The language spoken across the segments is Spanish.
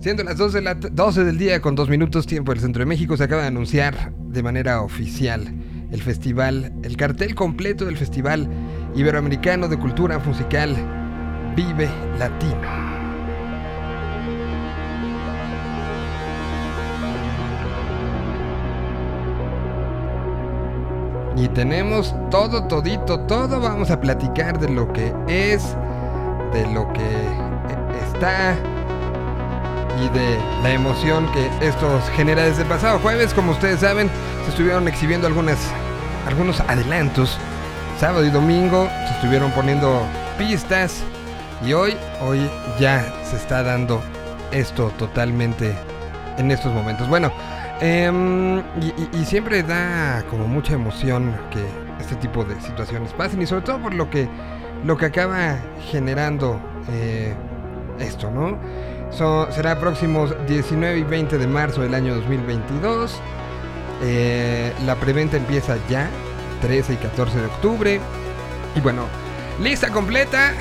Siendo las 12, la 12 del día con dos minutos tiempo del Centro de México, se acaba de anunciar de manera oficial el festival, el cartel completo del Festival Iberoamericano de Cultura Musical Vive Latino. Y tenemos todo, todito, todo. Vamos a platicar de lo que es, de lo que está y de la emoción que esto genera desde el pasado jueves. Como ustedes saben, se estuvieron exhibiendo algunas, algunos adelantos. Sábado y domingo se estuvieron poniendo pistas. Y hoy, hoy ya se está dando esto totalmente en estos momentos. Bueno, em, y, siempre da como mucha emoción que este tipo de situaciones pasen y sobre todo por lo que, lo que acaba generando eh, esto, ¿no? Será próximos 19 y 20 de marzo del año 2022. Eh, la preventa empieza ya, 13 y 14 de octubre. Y bueno, lista completa.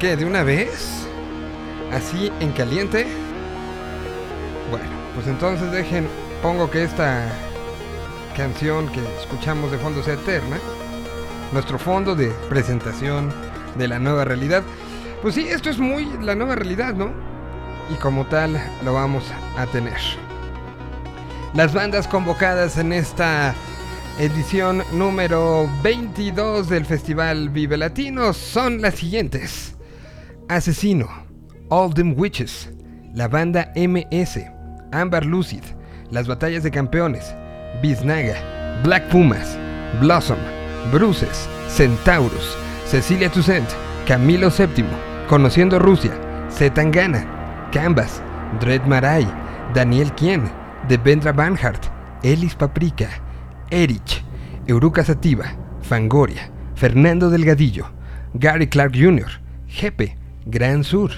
¿Qué? ¿De una vez? ¿Así en caliente? Bueno, pues entonces dejen, pongo que esta canción que escuchamos de fondo sea eterna. Nuestro fondo de presentación de la nueva realidad. Pues sí, esto es muy la nueva realidad, ¿no? Y como tal lo vamos a tener. Las bandas convocadas en esta edición número 22 del Festival Vive Latino son las siguientes. Asesino, All Them Witches, la banda MS, Amber Lucid, Las Batallas de Campeones, Biznaga, Black Pumas, Blossom, Bruces, Centaurus, Cecilia Toussaint, Camilo VII, Conociendo Rusia, Zetangana, Canvas, Dread Marai, Daniel Kien, Devendra Banhart, Elis Paprika, Erich, Euruca Sativa, Fangoria, Fernando Delgadillo, Gary Clark Jr., Jepe, Gran Sur,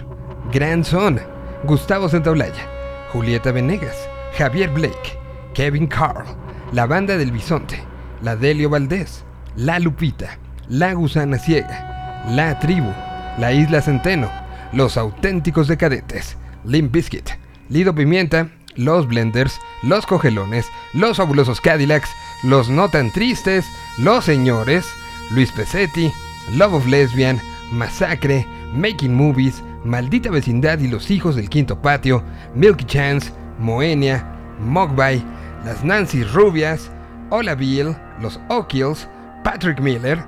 Gran Son, Gustavo Santaolalla, Julieta Venegas, Javier Blake, Kevin Carl, La Banda del Bisonte, La Delio Valdés, La Lupita, La Gusana Ciega, La Tribu, La Isla Centeno, Los Auténticos Decadetes, Limp Bizkit, Lido Pimienta, Los Blenders, Los Cogelones, Los Fabulosos Cadillacs, Los No Tan Tristes, Los Señores, Luis Pesetti, Love of Lesbian, Masacre, Making Movies, Maldita Vecindad y Los Hijos del Quinto Patio, Milky Chance, Moenia, Mogbay, Las Nancy Rubias, Hola Bill, Los O'Kills, Patrick Miller,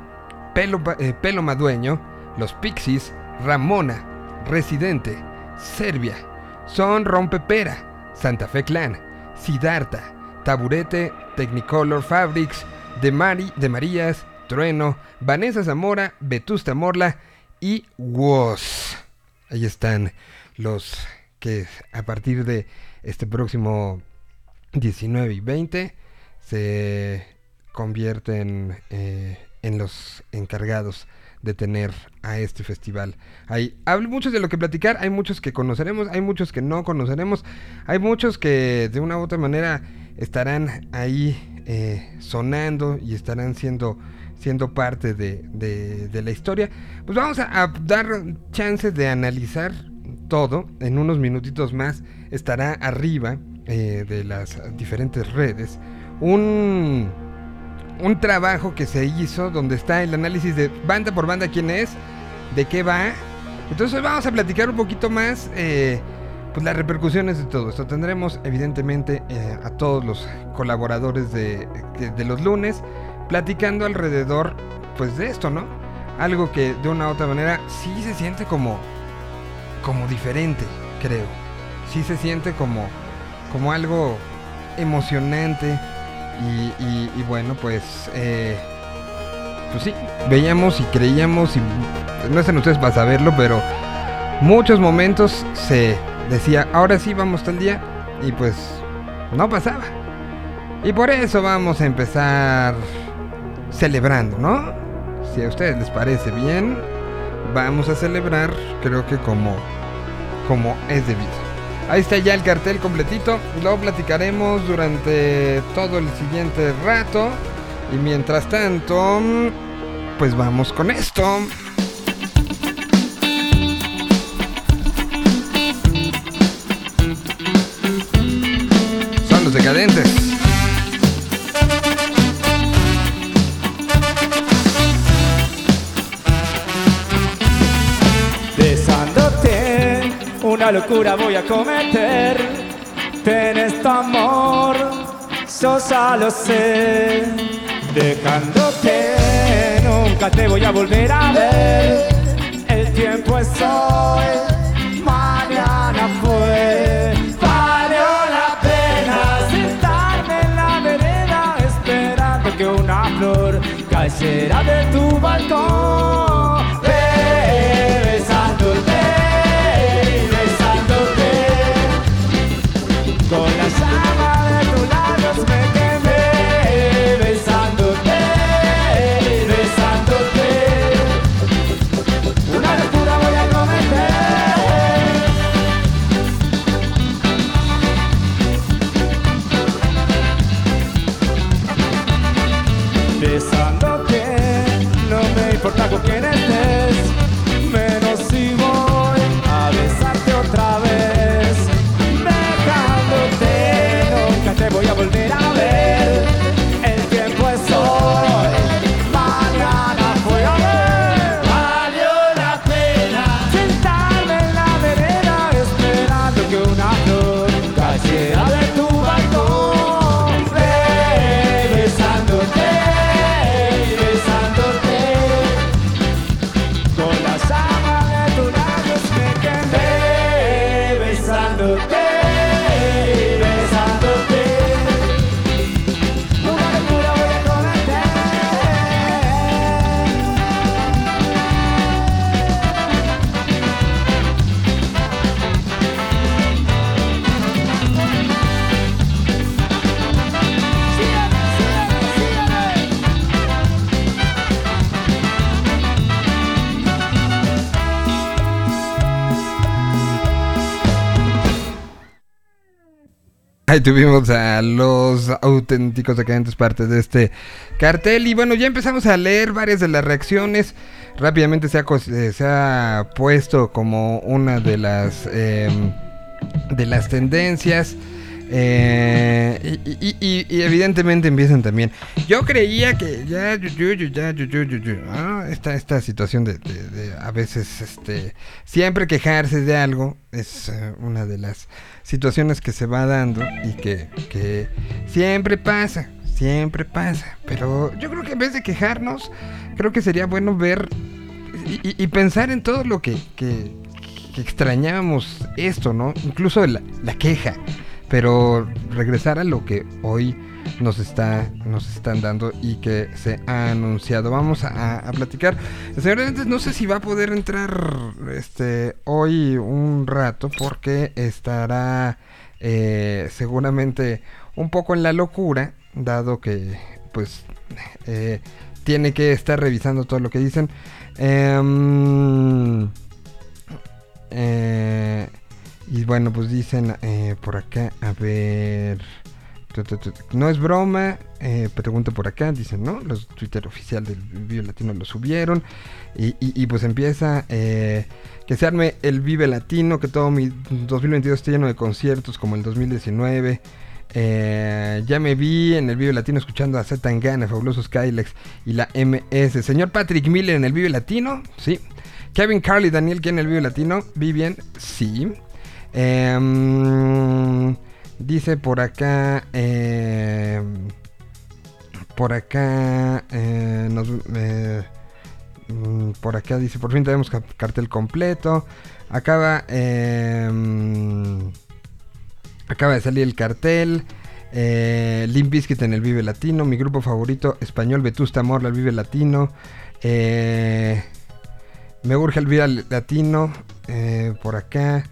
Pelo, eh, Pelo Madueño, Los Pixies, Ramona, Residente, Serbia, Son Rompepera, Santa Fe Clan, Siddhartha, Taburete, Technicolor Fabrics, de, Mari, de Marías, Trueno, Vanessa Zamora, Vetusta Morla y Woz. Ahí están los que a partir de este próximo 19 y 20 se convierten eh, en los encargados de tener a este festival. Hay, hay muchos de lo que platicar, hay muchos que conoceremos, hay muchos que no conoceremos, hay muchos que de una u otra manera estarán ahí eh, sonando y estarán siendo, siendo parte de, la historia. Pues vamos a, dar chances de analizar todo. En unos minutitos más estará arriba eh, de las diferentes redes un un trabajo que se hizo donde está el análisis de banda por banda quién es, de qué va. Entonces vamos a platicar un poquito más eh, pues las repercusiones de todo esto. Tendremos evidentemente eh, a todos los colaboradores de, los lunes platicando alrededor pues de esto, ¿no? Algo que de una u otra manera sí se siente como, como diferente, creo. Sí se siente como, como algo emocionante y, bueno, pues, eh, pues sí, veíamos y creíamos, y no están ustedes para saberlo, pero muchos momentos se decía, ahora sí vamos tal día, y pues no pasaba. Y por eso vamos a empezar celebrando, ¿no? Si a ustedes les parece bien, vamos a celebrar, creo que como, como es debido. Ahí está ya el cartel completito. Lo platicaremos durante todo el siguiente rato. Y mientras tanto, pues vamos con esto. Una locura voy a cometer. Tienes tu amor, yo ya lo sé. Dejándote, nunca te voy a volver a ver. El tiempo es hoy, mañana fue. Valió la pena sentarme en la vereda esperando que una flor cayera de tu balcón. Tuvimos a los auténticos decadentes parte de este cartel y bueno, ya empezamos a leer varias de las reacciones. Rápidamente se ha, eh, puesto como una de las em, de las tendencias. Eh, y, y- y- evidentemente empiezan también. Yo creía que ya, esta, esta situación de, a veces, este, siempre quejarse de algo es eh, una de las situaciones que se va dando y que, siempre pasa, siempre pasa. Pero yo creo que en vez de quejarnos, creo que sería bueno ver y, pensar en todo lo que, que- que extrañábamos esto, ¿no? Incluso la queja. Pero regresar a lo que hoy nos está nos están dando y que se ha anunciado. Vamos a, a platicar. El señor no sé si va a poder entrar este hoy un rato porque estará eh, seguramente un poco en la locura, dado que pues eh, tiene que estar revisando todo lo que dicen. Em, eh, y bueno, pues dicen eh, por acá, a ver. No es broma, eh, pregunto por acá, dicen, ¿no? Los Twitter oficial del Vive Latino lo subieron. Y, y- pues empieza eh, que se arme el Vive Latino, que todo mi 2022 esté lleno de conciertos como el 2019. Eh, ya me vi en el Vive Latino escuchando a Z Tangana, Fabuloso Skylex y la MS. Señor Patrick Miller en el Vive Latino, sí. Kevin Carly, Daniel, ¿quién en el Vive Latino? Vivian, sí. Em, dice por acá. em, por acá. eh, eh, mm, por acá dice: Por fin tenemos ca- cartel completo. Acaba. em, acaba de salir el cartel. Eh, Limp en el Vive Latino. Mi grupo favorito español, Vetusta Morla, el Vive Latino. Eh, me urge el Vive Latino. por acá.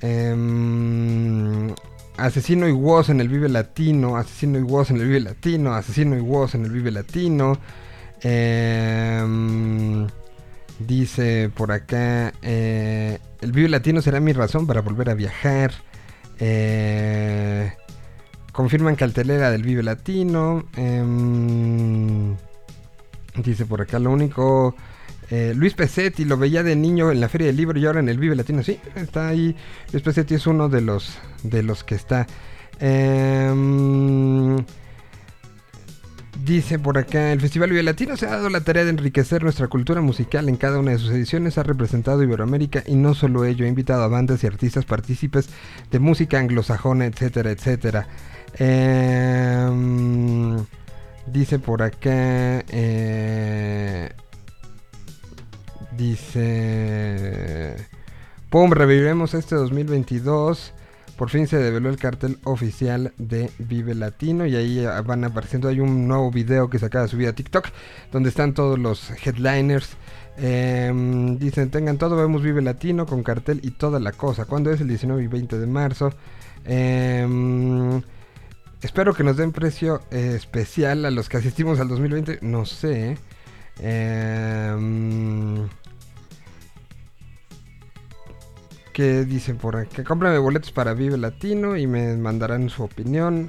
Em, Asesino y Woz en el Vive Latino. Asesino y Woz en el Vive Latino. Asesino y Woz en el Vive Latino. Em, dice por acá. eh, el Vive Latino será mi razón para volver a viajar. Eh, confirman cartelera del Vive Latino. em, dice por acá lo único. Eh, Luis Pesetti lo veía de niño en la Feria del Libro y ahora en el Vive Latino. Sí, está ahí. Luis Pesetti es uno de los, de los que está. Em, Dice por acá, el Festival Vive Latino se ha dado la tarea de enriquecer nuestra cultura musical en cada una de sus ediciones, ha representado Iberoamérica y no solo ello, ha invitado a bandas y artistas partícipes de música anglosajona, etcétera, etcétera. Em, dice por acá, eh, dice, ¡pum! Reviviremos este 2022. Por fin se develó el cartel oficial de Vive Latino y ahí ah, van apareciendo. Hay un nuevo video que se acaba de subir a TikTok donde están todos los headliners. Em, dicen, tengan todo, vemos Vive Latino con cartel y toda la cosa. ¿Cuándo es? El 19 y 20 de marzo. Em, espero que nos den precio eh, especial a los que asistimos al 2020. No sé. Eh, que dicen por aquí, cómprame boletos para Vive Latino y me mandarán su opinión.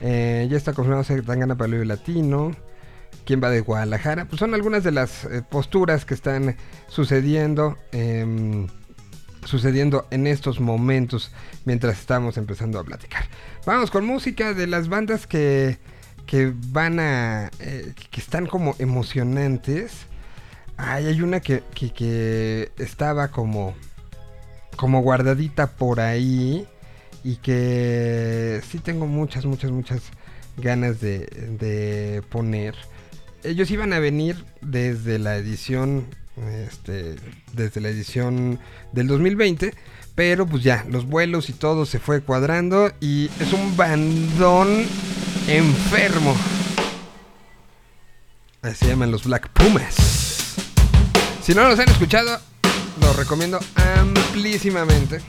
Eh, ya está confirmado se dan ganas para Vive Latino. ¿Quién va de Guadalajara? Pues son algunas de las eh, posturas que están sucediendo. Em, sucediendo en estos momentos mientras estamos empezando a platicar. Vamos con música de las bandas que, que van a... Eh, que están como emocionantes. Ay, hay una que, que, que estaba como como guardadita por ahí y que sí tengo muchas, muchas, muchas ganas de, poner. Ellos iban a venir desde la edición, este, desde la edición del 2020, pero pues ya, los vuelos y todo se fue cuadrando y es un bandón enfermo. Así se llaman los Black Pumas. Si no los han escuchado, lo recomiendo amplísimamente.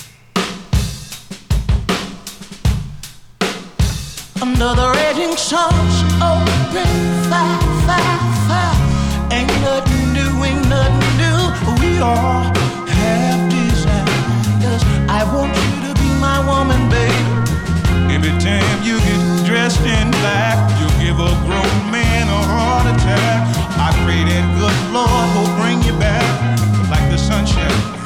Under the raging sun's open fire, fire, fire. Ain't nothing new, ain't nothing new. We all have desires. I want you to be my woman, babe. Every time you get dressed in black, you give a grown man a heart attack. I pray that good Lord will bring you back the sunshine.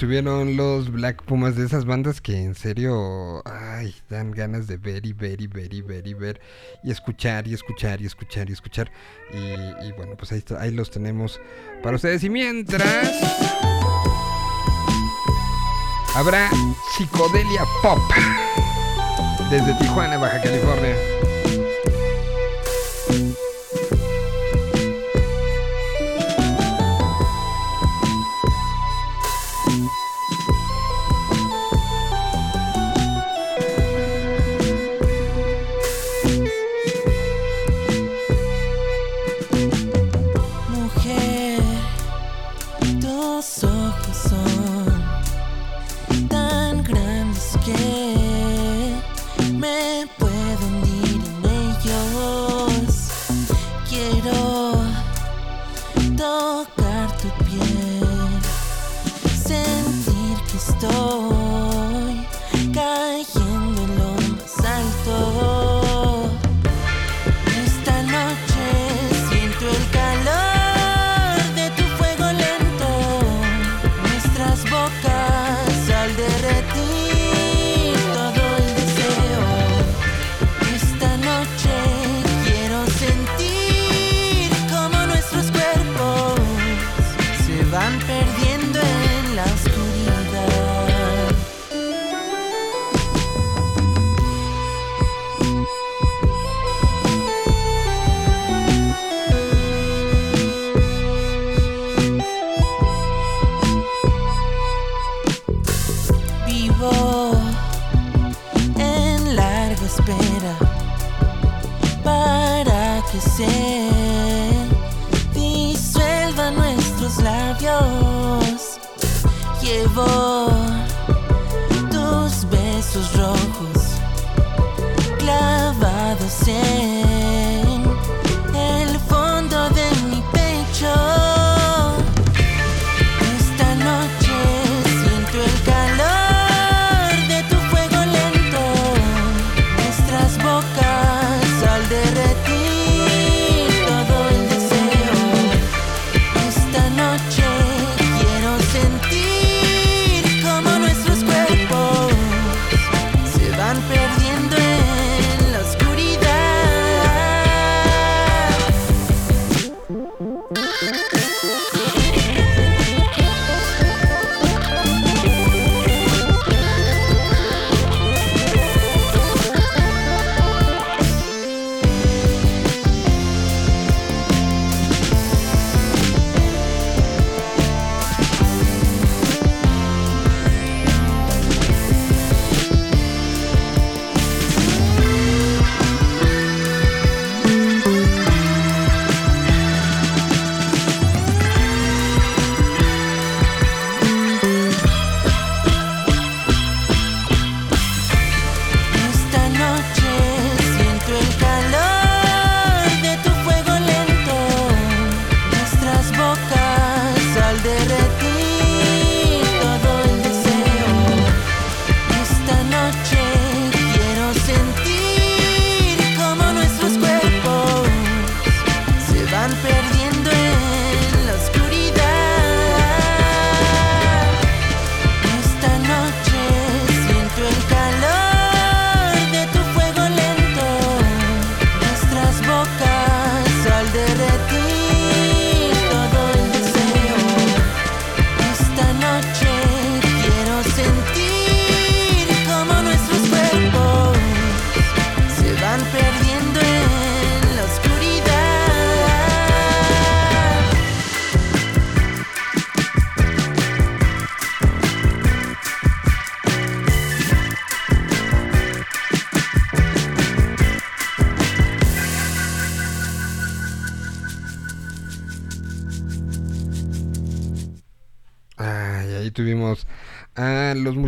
Estuvieron los Black Pumas de esas bandas que en serio, ay, dan ganas de ver y ver y ver y ver y ver y escuchar y escuchar y escuchar y escuchar. Y, y bueno, pues ahí, ahí los tenemos para ustedes. Y mientras, habrá Psicodelia Pop desde Tijuana, Baja California. Llevo. tus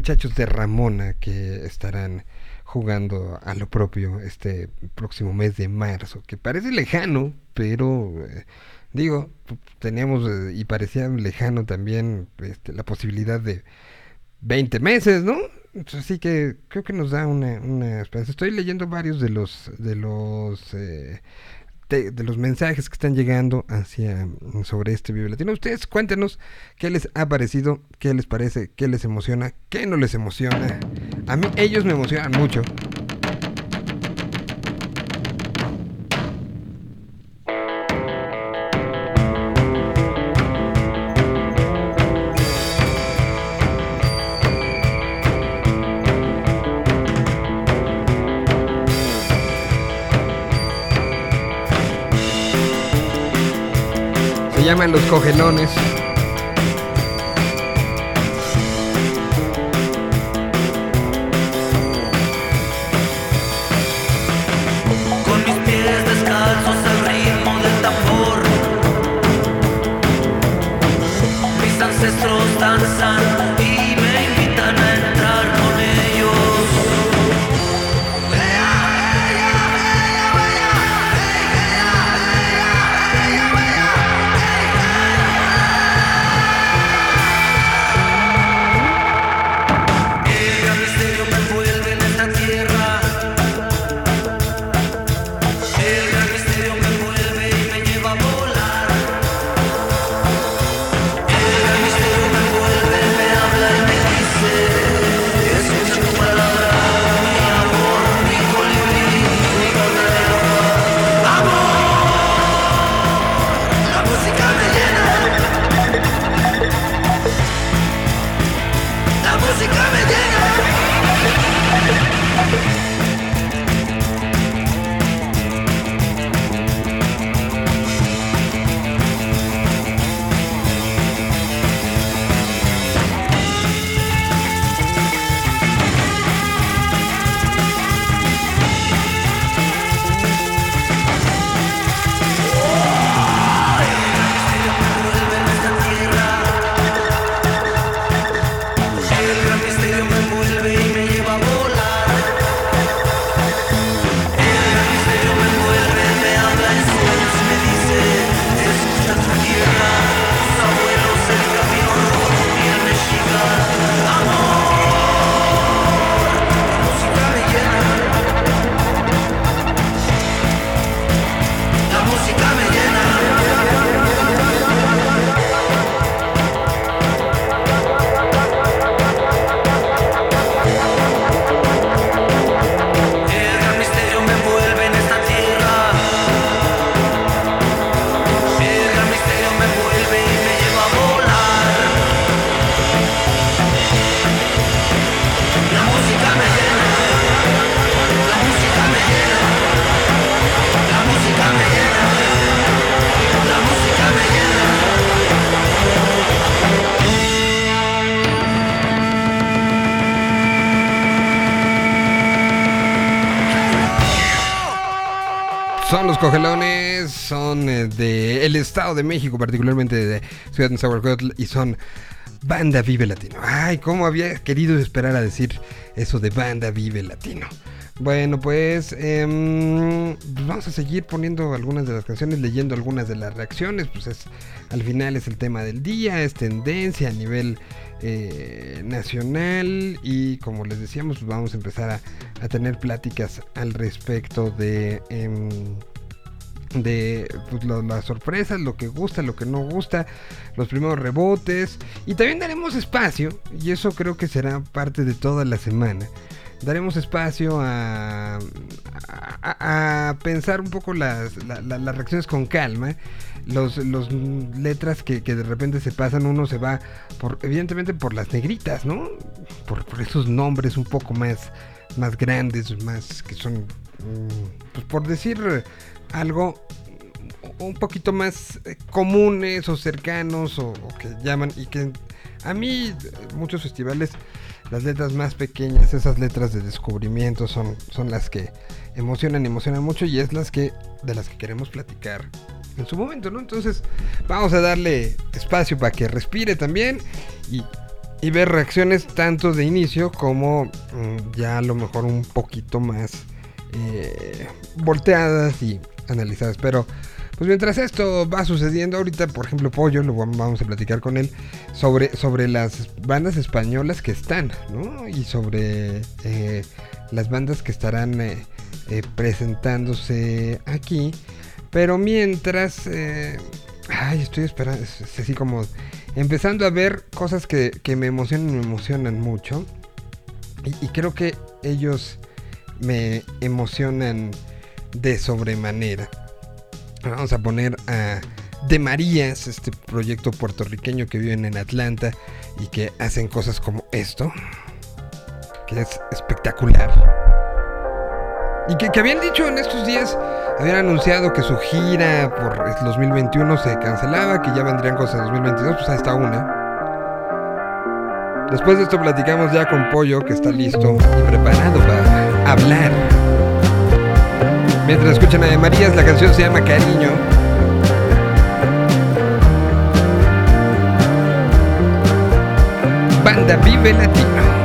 muchachos de Ramona que estarán jugando a lo propio este próximo mes de marzo, que parece lejano, pero eh, digo, teníamos eh, y parecía lejano también este, la posibilidad de 20 meses, ¿no? Así que creo que nos da una, una. Estoy leyendo varios de los de los eh, te- de los mensajes que están llegando hacia sobre este Vive Latino. Ustedes cuéntenos qué les ha parecido, qué les parece, qué les emociona, qué no les emociona. A mí ellos me emocionan mucho. Se llaman los cogelones. Con cogelones, son eh, de Estado de México, particularmente de Ciudad de Nezahualcóyotl, y son Banda Vive Latino. Ay, cómo había querido esperar a decir eso de Banda Vive Latino. Bueno, pues, em, pues vamos a seguir poniendo algunas de las canciones, leyendo algunas de las reacciones. Pues es, al final es el tema del día, es tendencia a nivel eh, nacional y como les decíamos, pues vamos a empezar a, a tener pláticas al respecto de... em, de pues, las sorpresas, lo que gusta, lo que no gusta, los primeros rebotes. Y también daremos espacio, y eso creo que será parte de toda la semana. Daremos espacio a, a- pensar un poco las, la- la- las reacciones con calma. Los, los letras que, que de repente se pasan, uno se va por, evidentemente por las negritas, ¿no? Por, por esos nombres un poco más, más grandes, más que son, mm, pues por decir algo un poquito más eh, comunes o cercanos o, que llaman y que a mí eh, muchos festivales las letras más pequeñas esas letras de descubrimiento son, son las que emocionan emocionan mucho y es las que de las que queremos platicar en su momento no entonces vamos a darle espacio para que respire también y y ver reacciones tanto de inicio como mm, ya a lo mejor un poquito más eh, volteadas y analizadas. Pero pues mientras esto va sucediendo, ahorita por ejemplo Pollo, lo vam- vamos a platicar con él sobre, sobre las bandas españolas que están, ¿no? Y sobre eh, las bandas que estarán eh, eh, presentándose aquí. Pero mientras, ay, estoy esperando, es, así como empezando a ver cosas que, que me emocionan me emocionan mucho. Y creo que ellos me emocionan de sobremanera. Vamos a poner a De Marías, este proyecto puertorriqueño que viven en Atlanta y que hacen cosas como esto, que es espectacular. Y que, que habían dicho en estos días, habían anunciado que su gira por el 2021 se cancelaba, que ya vendrían cosas en 2022, pues ahí está una. Después de esto platicamos ya con Pollo, que está listo y preparado para hablar. Mientras escuchan a De Marías, la canción se llama Cariño. Banda Vive Latino.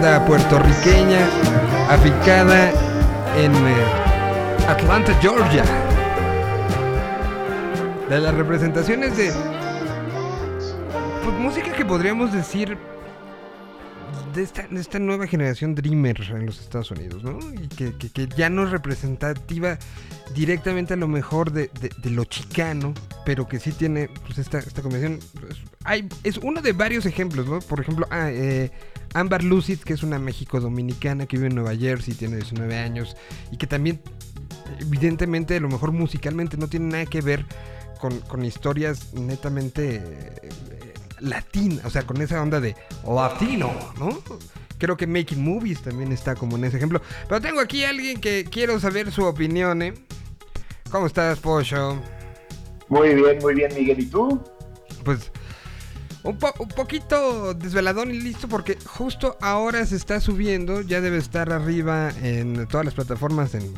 Puertorriqueña, aficada en eh, Atlanta, Georgia. De las representaciones de pues, música que podríamos decir de esta, de esta nueva generación Dreamer en los Estados Unidos, ¿no? Y que, ya no es representativa directamente a lo mejor de, de- lo chicano, pero que sí tiene pues, esta, combinación. pues, hay, es uno de varios ejemplos, ¿no? Por ejemplo, ah, eh, Amber Lucid, que es una México-dominicana que vive en Nueva Jersey, tiene 19 años y que también evidentemente a lo mejor musicalmente no tiene nada que ver con, con historias netamente eh, latinas, o sea, con esa onda de latino, ¿no? Creo que Making Movies también está como en ese ejemplo. Pero tengo aquí a alguien que quiero saber su opinión, ¿eh? ¿Cómo estás, Pollo? Muy bien, muy bien, Miguel. ¿Y tú? Pues un, po- un poquito desveladón y listo porque justo ahora se está subiendo, ya debe estar arriba en todas las plataformas, en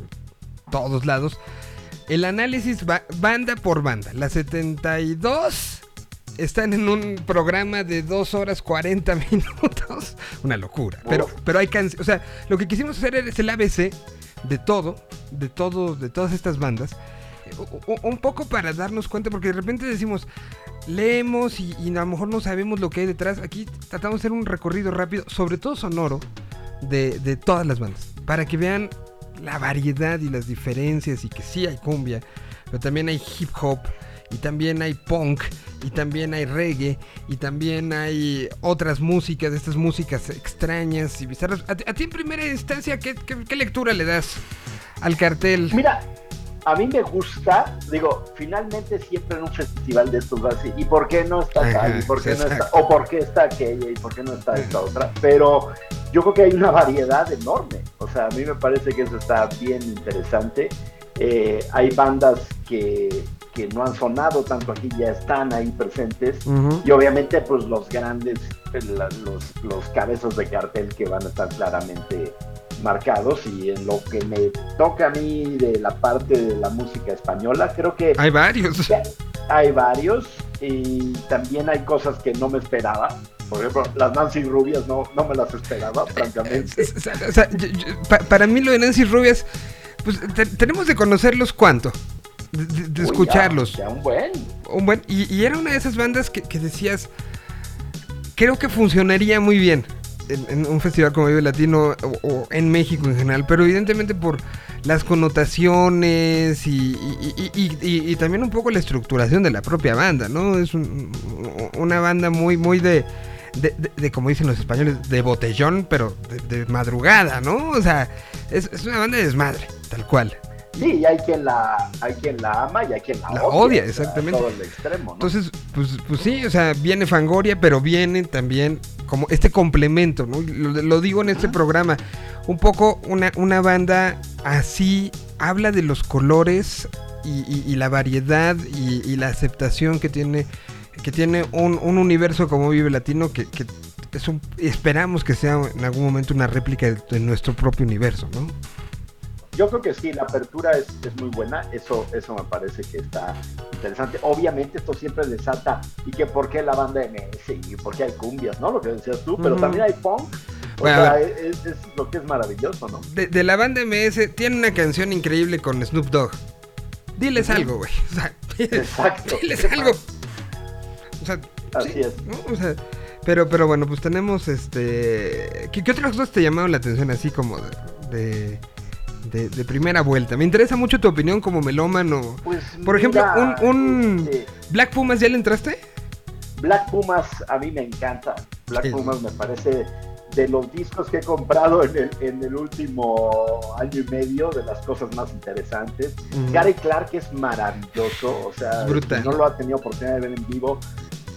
todos lados, el análisis ba- banda por banda. Las 72 están en un programa de 2 horas 40 minutos. Una locura. Pero, pero hay canciones. O sea, lo que quisimos hacer es el ABC de todo, de todo, de todas estas bandas. Un poco para darnos cuenta, porque de repente decimos, leemos y, a lo mejor no sabemos lo que hay detrás. Aquí tratamos de hacer un recorrido rápido, sobre todo sonoro, de, de todas las bandas. Para que vean la variedad y las diferencias y que sí hay cumbia, pero también hay hip hop y también hay punk y también hay reggae y también hay otras músicas, estas músicas extrañas y bizarras. A, ti- en primera instancia, ¿qué, qué- qué lectura le das al cartel? Mira, a mí me gusta, digo, finalmente siempre en un festival de estos va así, ¿y por qué no está tal? ¿Y por qué no está? O por qué está aquella y por qué no está esta otra? Pero yo creo que hay una variedad enorme. O sea, a mí me parece que eso está bien interesante. Eh, hay bandas que, que no han sonado tanto aquí, ya están ahí presentes. Y obviamente, pues los grandes, eh, la- los, los cabezos de cartel que van a estar claramente marcados. Y en lo que me toca a mí de la parte de la música española, creo que Hay varios. hay varios y también hay cosas que no me esperaba. Por ejemplo, las Nancy Rubias no, no me las esperaba, francamente. O sea, o sea, yo- yo- pa- para mí lo de Nancy Rubias, pues te- tenemos de conocerlos cuánto, de, de- de Uy, ya- escucharlos. Ya, un buen. Un buen, y, y era una de esas bandas que, que decías, creo que funcionaría muy bien en, un festival como Vive Latino o, en México en general, pero evidentemente por las connotaciones y, y- también un poco la estructuración de la propia banda, ¿no? Es un- una banda muy, muy de, de, como dicen los españoles, de botellón, pero de, de madrugada, ¿no? O sea, es, es una banda de desmadre, tal cual. Sí, y hay quien la, hay quien la ama y hay quien la, La odia, o sea, exactamente. Todo el extremo, ¿no? Entonces, pues, pues sí, o sea, viene Fangoria, pero viene también como este complemento, ¿no? Lo, lo digo en este programa. Un poco una, una banda así habla de los colores y, y- y la variedad y, y la aceptación que tiene que tiene un, un universo como Vive Latino que, que es un- esperamos que sea en algún momento una réplica de, de nuestro propio universo, ¿no? Yo creo que sí, la apertura es, es muy buena, eso, eso me parece que está interesante. Obviamente esto siempre desata, y que por qué la banda MS, y por qué hay cumbias, ¿no? Lo que decías tú, pero también hay punk. O Bueno, sea, es, es lo que es maravilloso, ¿no? De, de la banda MS tiene una canción increíble con Snoop Dogg. Diles algo, güey. O sea, Exacto. diles algo. O sea, Así sí, es. ¿no? O sea, pero, pero bueno, pues tenemos este. ¿Qué, qué otras cosas te llamaron la atención así como de, de, de- de primera vuelta? Me interesa mucho tu opinión como melómano. Pues, Por ejemplo, mira, un, un este, Black Pumas, ¿ya le entraste? Black Pumas a mí me encanta. Black Sí. Pumas me parece de los discos que he comprado en el, en el último año y medio, de las cosas más interesantes. Gary Clark es maravilloso, o sea, no lo ha tenido oportunidad de ver en vivo.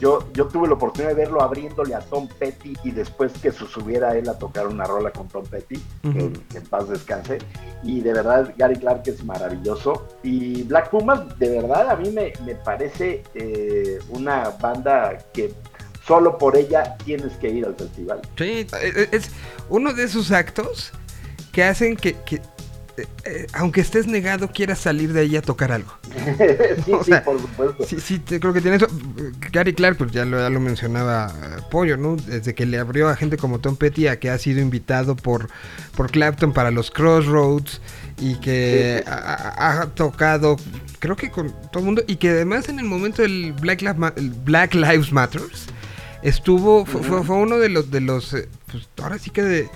Yo, yo tuve la oportunidad de verlo abriéndole a Tom Petty y después que se subiera él a tocar una rola con Tom Petty, que- en paz descanse. Y de verdad, Gary Clark es maravilloso. Y Black Pumas, de verdad, a mí me, me parece eh, una banda que solo por ella tienes que ir al festival. Sí, es uno de esos actos que hacen que, que, eh, eh, aunque estés negado, quieras salir de ahí a tocar algo. sí, O sí, por supuesto. Sí, sí, te- creo que tiene eso. Gary Clark, pues ya lo, ya lo mencionaba eh, Pollo, ¿no? Desde que le abrió a gente como Tom Petty a que ha sido invitado por, por Clapton para los Crossroads y que Sí, sí, sí. Ha, tocado, creo que con todo el mundo, y que además en el momento del Black, Lives Ma- el Black Lives Matters estuvo, fue, fue- fue uno de los, de los, pues ahora sí que de,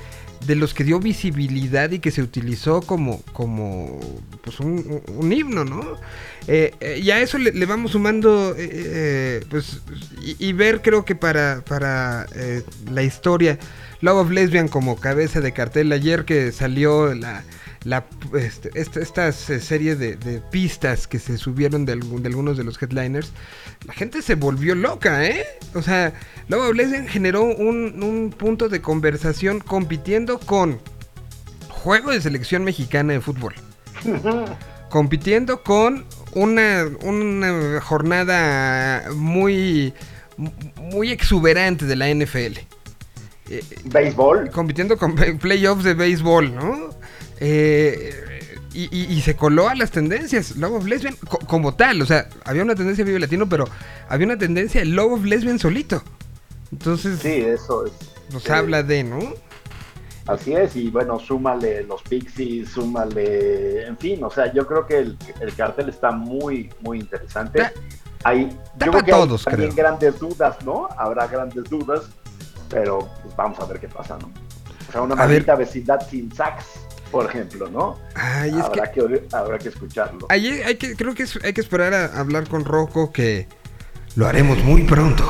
de los que dio visibilidad y que se utilizó como, como pues un, un himno, ¿no? Eh, eh, y a eso le, le vamos sumando, eh, eh, pues, y, y ver creo que para, para eh, la historia, Love of Lesbian como cabeza de cartel, ayer que salió la, la, este, esta, eh, serie de, de pistas que se subieron de, algún- de algunos de los headliners, la gente se volvió loca, ¿eh? O sea, Love of generó un, un punto de conversación compitiendo con juego de selección mexicana de fútbol. compitiendo con una, una jornada muy, muy exuberante de la NFL. Eh, Béisbol. compitiendo con play- playoffs de béisbol, ¿no? Eh, y, y- y se coló a las tendencias. Love of Lesbian co- como tal. O sea, había una tendencia Vive Latino, pero había una tendencia de Love of Lesbian solito. Entonces, Sí, eso es. nos eh, habla de, ¿no? Así es, y bueno, súmale los Pixies, súmale, en fin, o sea, yo creo que el, el cartel está muy, muy interesante. Da- Hay, da yo pa' creo que todos, hay también creo. grandes dudas, ¿no? Habrá grandes dudas, pero pues vamos a ver qué pasa, ¿no? O sea, una maldita vecindad sin sax, por ejemplo, ¿no? Ay, es que habrá, que... habrá que escucharlo. ahí hay que, creo que es- hay que esperar a hablar con Rocco que lo haremos muy pronto.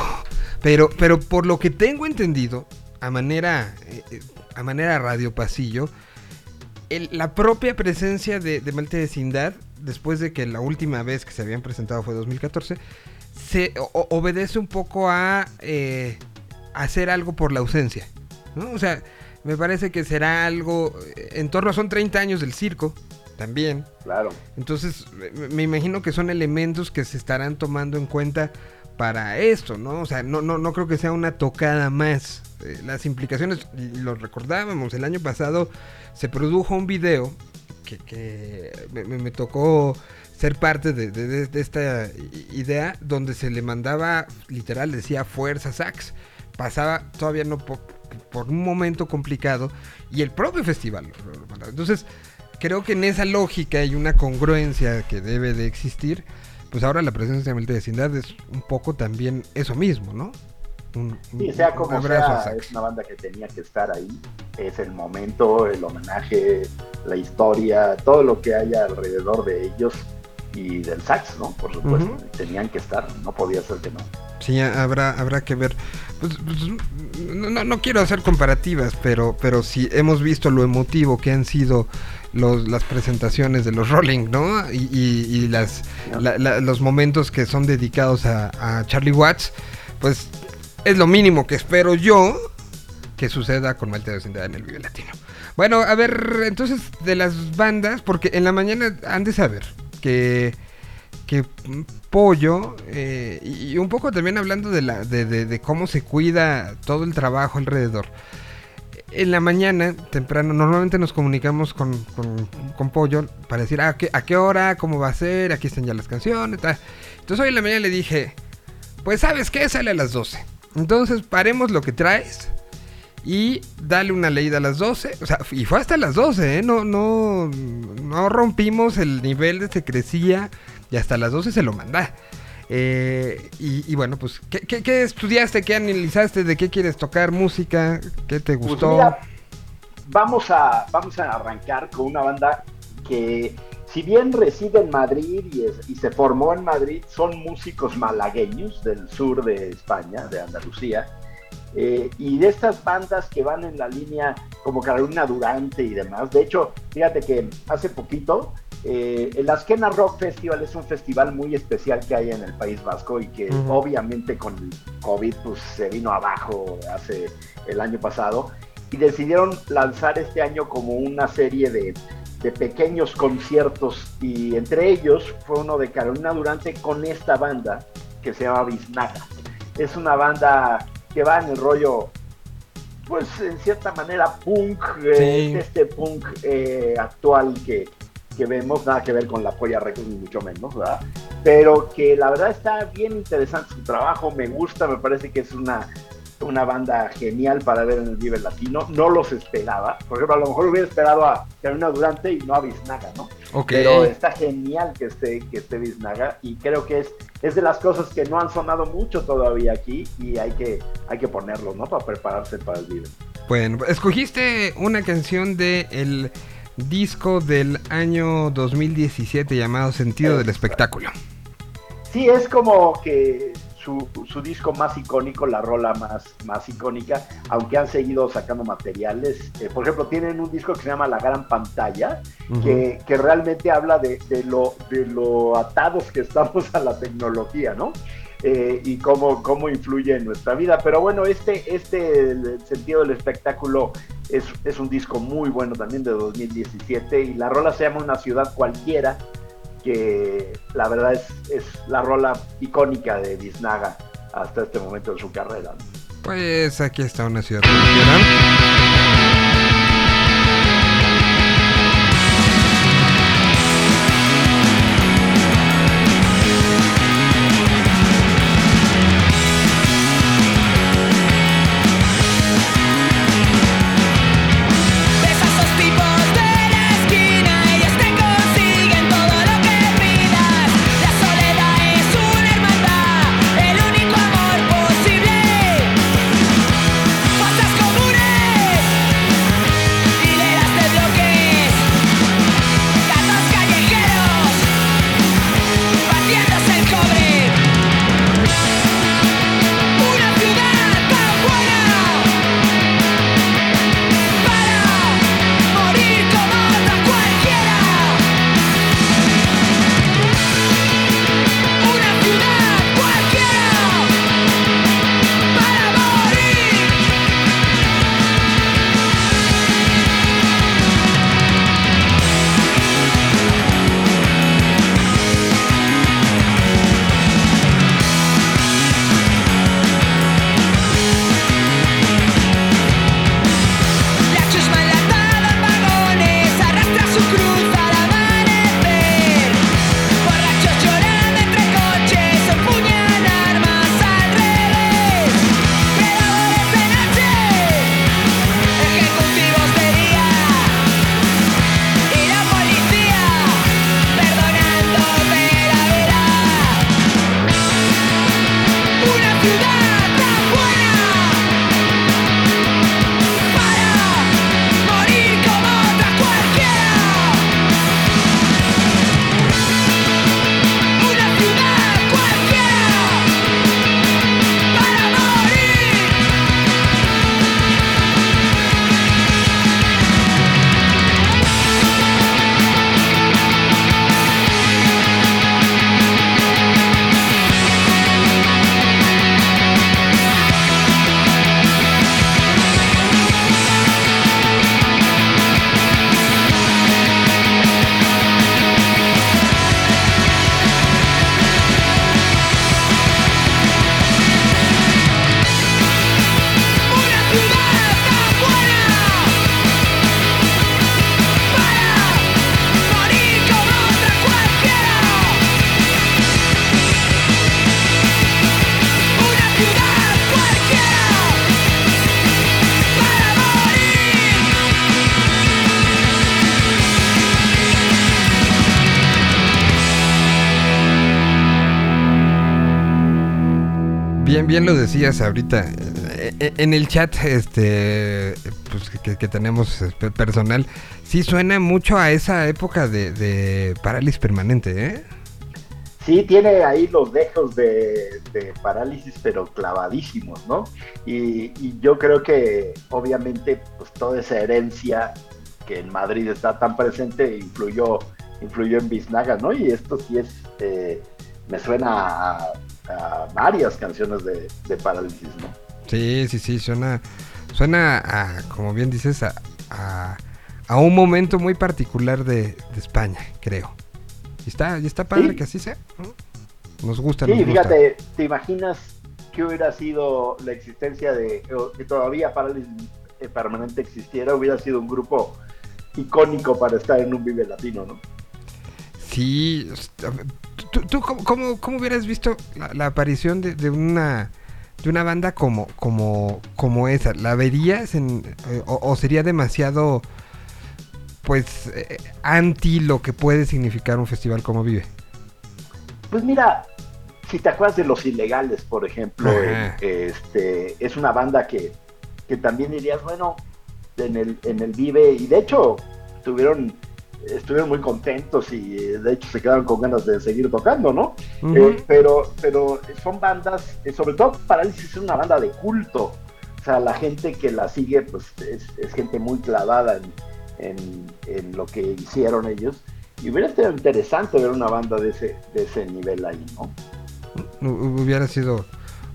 Pero, pero por lo que tengo entendido, a manera, eh, eh, a manera radio pasillo, el- la propia presencia de, de Malte Vecindad, después de que la última vez que se habían presentado fue 2014, se o- obedece un poco a eh, hacer algo por la ausencia. ¿no? O sea, me parece que será algo eh, en torno a son 30 años del circo también. Claro. Entonces, me, imagino que son elementos que se estarán tomando en cuenta para esto, ¿no? O sea, no, no, no creo que sea una tocada más. Eh, las implicaciones, lo recordábamos, el año pasado se produjo un video que, que me, tocó ser parte de, de- de- esta idea donde se le mandaba, literal, decía fuerza sax. Pasaba todavía no por, un momento complicado y el propio festival. Entonces, creo que en esa lógica hay una congruencia que debe de existir. Pues ahora la presencia de Vecindad es un poco también eso mismo, ¿no? Un, Sí, sea un como abrazo sea, es una banda que tenía que estar ahí. Es el momento, el homenaje, la historia, todo lo que haya alrededor de ellos y del sax, ¿no? Por supuesto, tenían que estar, no podía ser que no. Sí, habrá, habrá que ver. Pues, pues, no, no- quiero hacer comparativas, pero, pero sí hemos visto lo emotivo que han sido los, las presentaciones de los Rolling, ¿no? Y, y- y las, la- la- los momentos que son dedicados a, a Charlie Watts, pues es lo mínimo que espero yo que suceda con Malte Vecindad en el Vive Latino. Bueno, a ver, entonces de las bandas, porque en la mañana han de saber que que Pollo, eh, y un poco también hablando de, la, de, de- cómo se cuida todo el trabajo alrededor. En la mañana, temprano, normalmente nos comunicamos con, con- Pollo para decir "Ah, ¿a qué, a qué hora, cómo va a ser, aquí están ya las canciones. tal". Entonces hoy en la mañana le dije, pues sabes qué, sale a las 12. Entonces paremos lo que traes y dale una leída a las 12. O sea, y fue hasta las 12, ¿eh? No, no, no rompimos el nivel de secrecía y hasta las 12 se lo manda. Eh, y, y bueno, pues, ¿qué, qué, qué estudiaste? ¿Qué analizaste? ¿De qué quieres tocar música? ¿Qué te Pues gustó? mira, vamos a, vamos a arrancar con una banda que, si bien reside en Madrid y, es- y se formó en Madrid, son músicos malagueños del sur de España, de Andalucía. Eh, y de estas bandas que van en la línea como Carolina Durante y demás. De hecho, fíjate que hace poquito eh, el Askena Rock Festival es un festival muy especial que hay en el País Vasco y que obviamente con el COVID pues, se vino abajo hace el año pasado y decidieron lanzar este año como una serie de, de pequeños conciertos y entre ellos fue uno de Carolina Durante con esta banda que se llama Biznaga. Es una banda que va en el rollo, pues en cierta manera punk, eh, Sí. este punk eh, actual que, que vemos, nada que ver con la Polla Records ni mucho menos, ¿verdad? Pero que la verdad está bien interesante su trabajo, me gusta, me parece que es una, una banda genial para ver en el Vive Latino, no los esperaba, por ejemplo, a lo mejor hubiera esperado a Carolina Durante y no a Biznaga, ¿no? Pero está genial que esté, que esté Biznaga y creo que es, es de las cosas que no han sonado mucho todavía aquí y hay que, hay que ponerlo, ¿no? Para prepararse para el Vive. Bueno, escogiste una canción de el disco del año 2017 llamado Sentido del Espectáculo. Sí, es como que su, su disco más icónico, la rola más, más icónica, aunque han seguido sacando materiales. Eh, por ejemplo, tienen un disco que se llama La Gran Pantalla, que, que realmente habla de, de lo, de lo atados que estamos a la tecnología, ¿no? Eh, y cómo, cómo influye en nuestra vida. Pero bueno, este, este el sentido del espectáculo es, es un disco muy bueno también de 2017 y la rola se llama Una ciudad cualquiera, que la verdad es, es la rola icónica de Biznaga hasta este momento de su carrera. Pues aquí está una ciudad. Bien, lo decías ahorita. Eh, eh, En el chat, este, pues que, tenemos este, personal, sí suena mucho a esa época de, parálisis permanente, ¿eh? Sí, tiene ahí los dejos de, parálisis, pero clavadísimos, ¿no? Y, y yo creo que obviamente pues toda esa herencia que en Madrid está tan presente influyó, influyó en Biznaga, ¿no? Y esto sí es, eh, me suena a, a varias canciones de, de parálisis, ¿no? Sí, sí, sí, suena, suena a, como bien dices, a, a, a un momento muy particular de, de España, creo. Y está, y está padre Sí. que así sea. ¿no? Nos gusta, Sí, nos gusta. fíjate, ¿te imaginas que hubiera sido la existencia de, que todavía Parálisis eh, Permanente existiera? Hubiera sido un grupo icónico para estar en un Vive Latino, ¿no? Sí, ¿tú, tú cómo, cómo- cómo hubieras visto la, la aparición de, de una de una banda como como como esa? ¿La verías en, eh, o, o sería demasiado pues eh, anti lo que puede significar un festival como Vive? Pues mira, si te acuerdas de Los Ilegales, por ejemplo, eh, este, es una banda que, que también dirías, bueno, en el, en el Vive, y de hecho tuvieron estuvieron muy contentos y eh, de hecho se quedaron con ganas de seguir tocando, ¿no? Eh, pero, pero son bandas, eh, sobre todo Parálisis es una banda de culto. O sea, la gente que la sigue, pues es, es gente muy clavada en, en- en lo que hicieron ellos. Y hubiera sido interesante ver una banda de ese, de ese nivel ahí, ¿no? Hu- Hubiera sido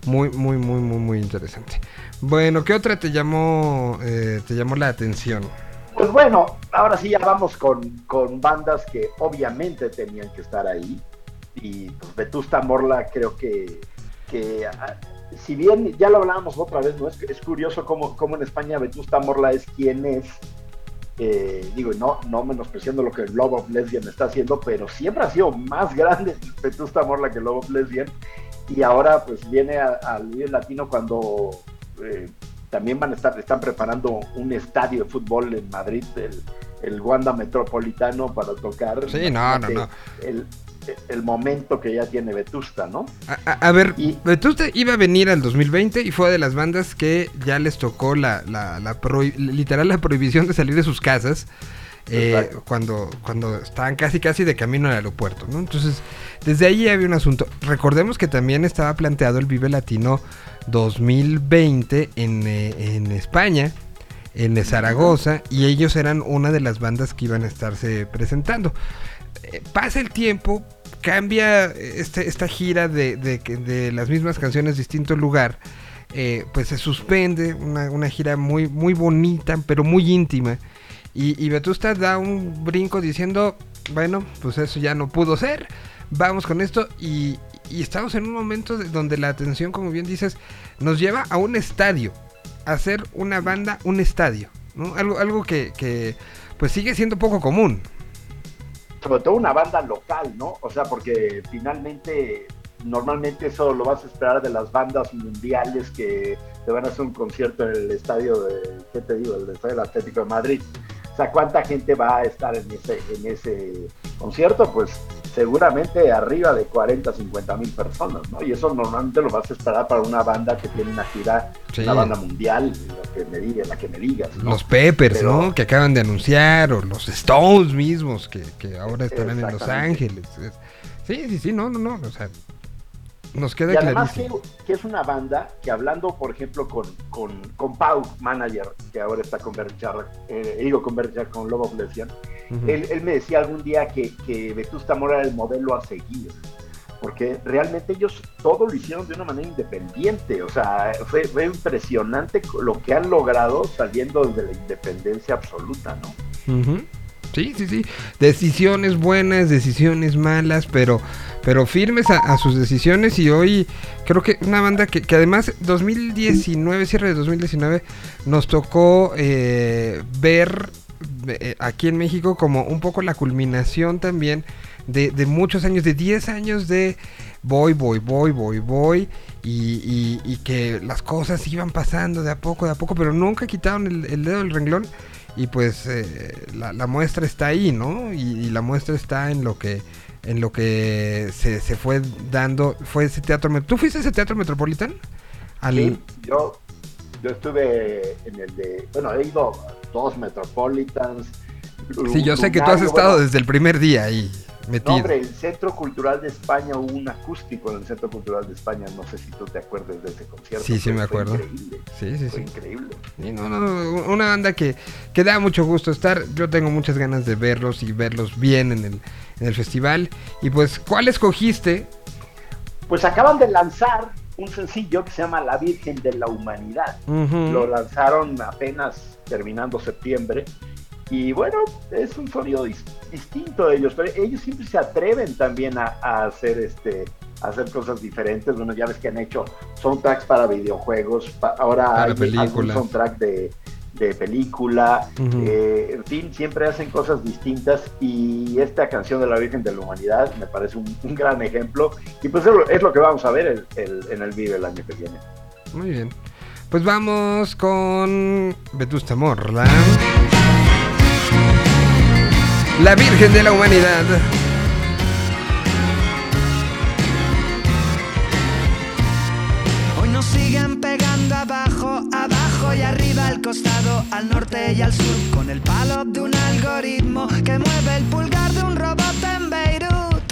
muy, muy, muy, muy, muy interesante. Bueno, ¿qué otra te llamó, eh, te llamó la atención? Pues bueno, ahora sí ya vamos con, con bandas que obviamente tenían que estar ahí. Y pues Vetusta Morla creo que, que ah, si bien ya lo hablábamos otra vez, ¿no? Es, es curioso cómo, cómo en España Vetusta Morla es quien es. Eh, digo, no, no menospreciando lo que el Love of Lesbian está haciendo, pero siempre ha sido más grande Vetusta Morla que Love of Lesbian. Y ahora pues viene al Vive Latino cuando eh, también van a estar, están preparando un estadio de fútbol en Madrid, el, el Wanda Metropolitano, para tocar. Sí, no, no, no. El, el momento que ya tiene Vetusta, ¿no? A, a- a ver, Y- Vetusta iba a venir al 2020 y fue de las bandas que ya les tocó la, la, la prohi- literal la prohibición de salir de sus casas eh, cuando, cuando estaban casi casi de camino al aeropuerto, ¿no? Entonces, desde ahí había un asunto. Recordemos que también estaba planteado el Vive Latino 2020 en, eh, en España, en Zaragoza, y ellos eran una de las bandas que iban a estarse presentando. Eh, pasa el tiempo, cambia este- esta gira de, de las mismas canciones, distinto lugar. eh, pues se suspende, una, una gira muy, muy bonita, pero muy íntima. Y, y Vetusta da un brinco diciendo, bueno, pues eso ya no pudo ser, vamos con esto. Y, estamos en un momento de- donde la atención, como bien dices, nos lleva a un estadio, a hacer una banda, un estadio. ¿no? Algo, algo que, que, pues sigue siendo poco común. sobre todo una banda local, ¿no? O sea, porque finalmente, normalmente eso lo vas a esperar de las bandas mundiales que te van a hacer un concierto en el estadio de, ¿qué te digo? El estadio del Atlético de Madrid. O sea, ¿cuánta gente va a estar en ese, en ese concierto? Pues seguramente arriba de 40, 50 mil personas, ¿no? Y eso normalmente lo vas a esperar para una banda que tiene una gira, Sí. una banda mundial, la que me digas, la que me digas, ¿no? Los Peppers, Pero- ¿no? Que acaban de anunciar, o los Stones mismos, que, que ahora estarán en Los. Ángeles. Es- Sí, sí, sí, no, no, no, o sea, nos queda Y además que, es una banda que hablando, por ejemplo, con, con, con Pau, manager, que ahora está con Berchar, eh, digo con Berchar, con Lobo of Lesbian, él, él me decía algún día que, que Vetusta Mora era el modelo a seguir, porque realmente ellos todo lo hicieron de una manera independiente, o sea, fue, fue impresionante lo que han logrado saliendo de la independencia absoluta, ¿no? Sí, sí, sí. Decisiones buenas, decisiones malas, pero, pero firmes a, sus decisiones. Y hoy creo que una banda que, que además 2019, cierre de 2019, nos tocó eh, ver eh, aquí en México como un poco la culminación también de, de muchos años, de 10 años de voy, voy, voy, voy, voy. Y, y- y que las cosas iban pasando de a poco, de a poco, pero nunca quitaron el, el dedo del renglón. Y pues eh, la, la muestra está ahí, ¿no? Y, la muestra está en lo que en lo que se, se fue dando, fue ese teatro. ¿Tú fuiste ese teatro Metropolitan? Al, Sí, yo, yo estuve en el de, bueno, he ido a dos Metropolitans. Sí, yo sé que tú has estado bueno, desde el primer día ahí No, metido. hombre, el Centro Cultural de España hubo un acústico en el Centro Cultural de España. No sé si tú te acuerdas de ese concierto. Sí, sí me acuerdo. Increíble. sí, sí, Fue sí. increíble. Sí, no, no, no, una banda que, que da mucho gusto estar. Yo tengo muchas ganas de verlos y verlos bien en el, en el festival. Y pues, ¿cuál escogiste? Pues acaban de lanzar un sencillo que se llama La Virgen de la Humanidad. Lo lanzaron apenas terminando septiembre. Y bueno, es un sonido dis- distinto de ellos, pero ellos siempre se atreven también a, a hacer este a hacer cosas diferentes. Bueno, ya ves que han hecho soundtracks para videojuegos, pa- ahora Para hay algún soundtrack de, de película, eh, en fin, siempre hacen cosas distintas y esta canción de la Virgen de la Humanidad me parece un, un gran ejemplo y pues es lo, es lo que vamos a ver el- el- en el video el año que viene. Muy bien. Pues vamos con Vetusta Morla. La Virgen de la Humanidad. Hoy nos siguen pegando abajo, abajo y arriba al costado, al norte y al sur, con el palo de un algoritmo que mueve el pulgar de un robot en Beirut.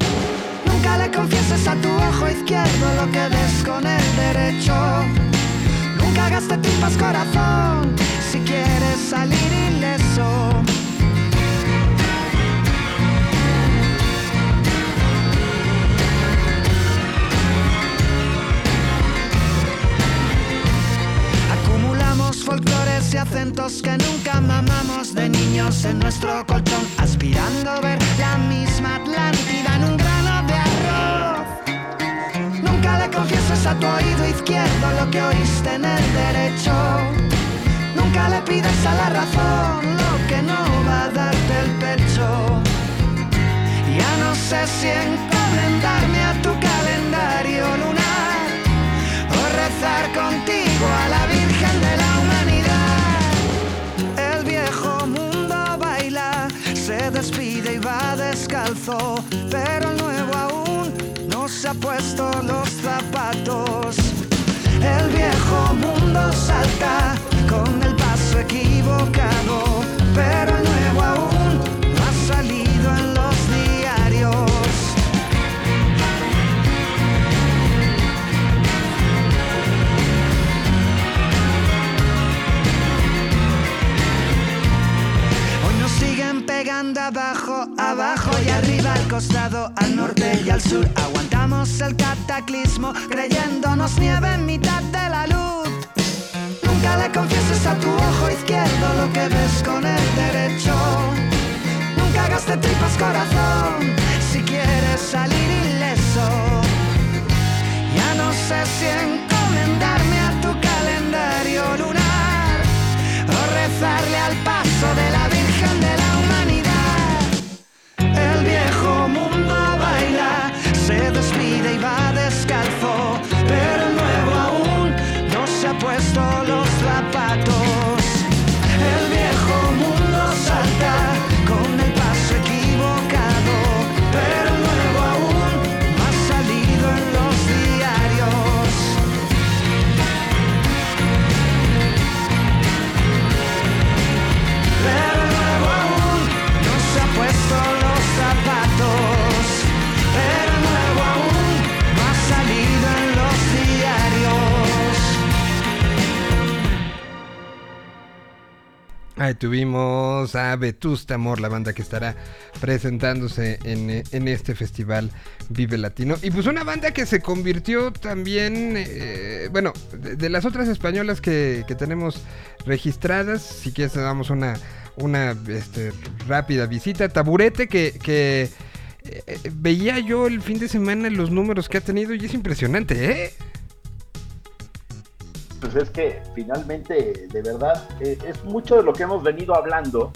Nunca le confieses a tu ojo izquierdo lo que ves con el derecho. Nunca de tripas corazón si quieres salir ileso. Folclores y acentos que nunca mamamos de niños en nuestro colchón, aspirando a ver la misma Atlántida en un grano de arroz. Nunca le confieses a tu oído izquierdo lo que oíste en el derecho. Nunca le pides a la razón lo que no va a darte el pecho. Ya no sé si encomendarme a tu calendario lunar o rezar contigo pero el nuevo aún no se ha puesto los zapatos. El viejo mundo salta con el paso equivocado, pero el nuevo aún pegando abajo, abajo y arriba, al costado, al norte y al sur. Aguantamos el cataclismo creyéndonos nieve en mitad de la luz. Nunca le confieses a tu ojo izquierdo lo que ves con el derecho. Nunca hagas de tripas corazón si quieres salir ileso. Ya no sé si encomendarme a tu calendario lunar o rezarle al paso Ahí tuvimos a Vetusta Amor, la banda que estará presentándose en, eh, en este festival Vive Latino. Y pues una banda que se convirtió también, eh, bueno, de, las otras españolas que, que tenemos registradas, si quieres damos una, una este, rápida visita. Taburete que... que eh, veía yo el fin de semana los números que ha tenido y es impresionante, ¿eh? Pues es que finalmente, de verdad, eh, es mucho de lo que hemos venido hablando,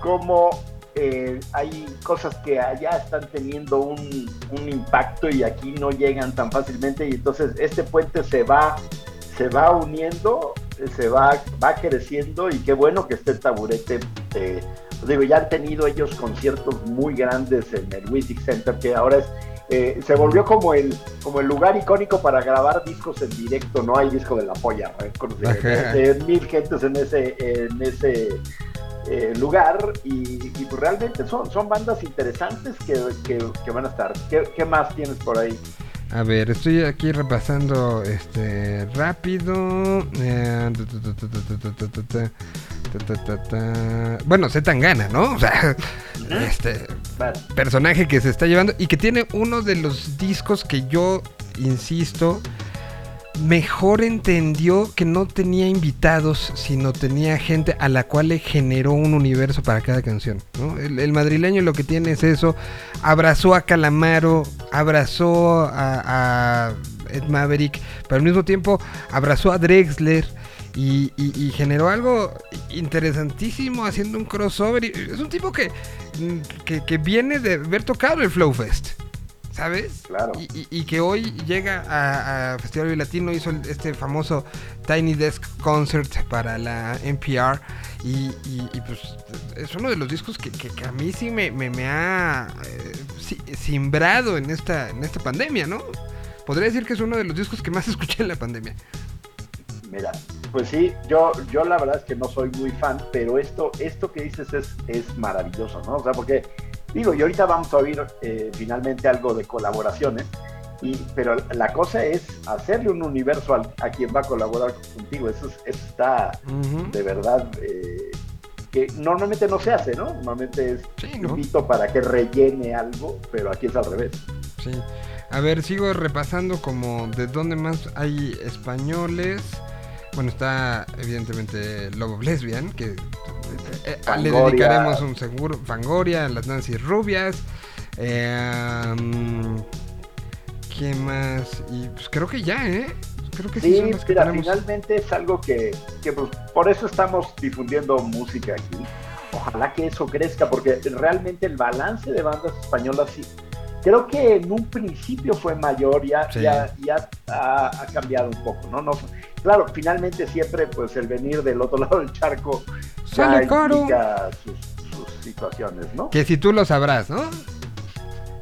como eh, hay cosas que allá están teniendo un, un impacto y aquí no llegan tan fácilmente y entonces este puente se va, se va uniendo, se va, va creciendo y qué bueno que esté el taburete. eh, digo, ya han tenido ellos conciertos muy grandes en el Music Center, que ahora es eh, se volvió como el como el lugar icónico para grabar discos en directo, no hay disco de la polla, ¿eh? Mil gentes en ese en ese eh, lugar y, y, pues realmente son, son bandas interesantes que, que- que van a estar. ¿Qué, qué más tienes por ahí? A ver, estoy aquí repasando este rápido. Bueno, se tan gana, ¿no? O sea, este personaje que se está llevando y que tiene uno de los discos que yo insisto mejor entendió que no tenía invitados, sino tenía gente a la cual le generó un universo para cada canción. El, madrileño lo que tiene es eso. Abrazó a Calamaro, abrazó a, Ed Maverick, pero al mismo tiempo abrazó a Drexler. Y, generó algo interesantísimo haciendo un crossover. es un tipo que, que, que viene de haber tocado el Flow Fest. ¿Sabes? Claro. Y, y- y que hoy llega a, a Festival Latino, hizo el- este famoso Tiny Desk Concert para la NPR. Y, y- pues es uno de los discos que, que- que a mí sí me, me- me ha eh, si- simbrado en esta, en esta pandemia, ¿no? Podría decir que es uno de los discos que más escuché en la pandemia. mira, Pues sí, yo, yo la verdad es que no soy muy fan, pero esto, esto que dices es, es maravilloso, ¿no? O sea, porque digo, y ahorita vamos a oír eh, finalmente algo de colaboraciones, y, pero la cosa es hacerle un universo al- a quien va a colaborar contigo. Eso, es- eso está de verdad eh, que normalmente no se hace, ¿no? Normalmente es Sí, ¿no? invito para que rellene algo, pero aquí es al revés. Sí. A ver, sigo repasando como de dónde más hay españoles. Bueno, está evidentemente Lobo Lesbian, que eh, eh, le dedicaremos un seguro. Fangoria, las Nancy Rubias. Eh, mm, ¿Quién más? Y pues creo que ya, ¿eh? Creo que sí, Sí, son las que mira, tenemos. finalmente es algo que, que, pues, por eso estamos difundiendo música aquí. Ojalá que eso crezca, porque realmente el balance de bandas españolas sí, creo que en un principio fue mayor, ya, Sí. ya, ya ha, ha cambiado un poco, ¿no? no Claro, finalmente siempre pues el venir del otro lado del charco ya Sale caro. implica sus, sus situaciones, ¿no? Que si tú lo sabrás, ¿no?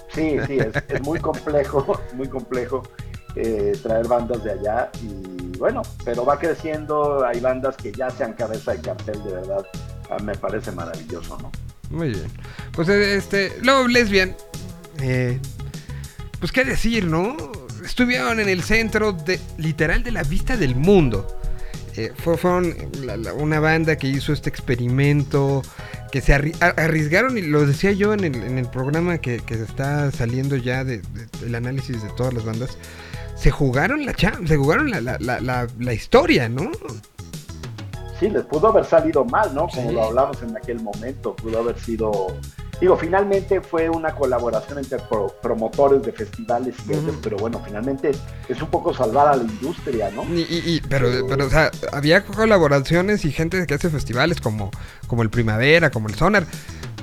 Sí, sí, es, es muy complejo, muy complejo eh, traer bandas de allá y bueno, pero va creciendo, hay bandas que ya sean cabeza de cartel, de verdad, ah, me parece maravilloso, ¿no? Muy bien. Pues eh, este, Love Lesbian, eh, pues qué decir, ¿no? Estuvieron en el centro de, literal de la vista del mundo. Eh, fue, fueron la- la- una banda que hizo este experimento, que se arriesgaron, y lo decía yo en el, en el programa que, que está saliendo ya de, de- del análisis de todas las bandas, se jugaron la se jugaron la, historia, ¿no? Sí, les pudo haber salido mal, ¿no? Como Sí. lo hablamos en aquel momento, pudo haber sido... Digo, finalmente fue una colaboración entre pro- promotores de festivales y Ujú. pero bueno, finalmente es un poco salvar a la industria, ¿no? Y, y- y- pero, pero, o sea, había colaboraciones y gente que hace festivales como, como el Primavera, como el Sonar,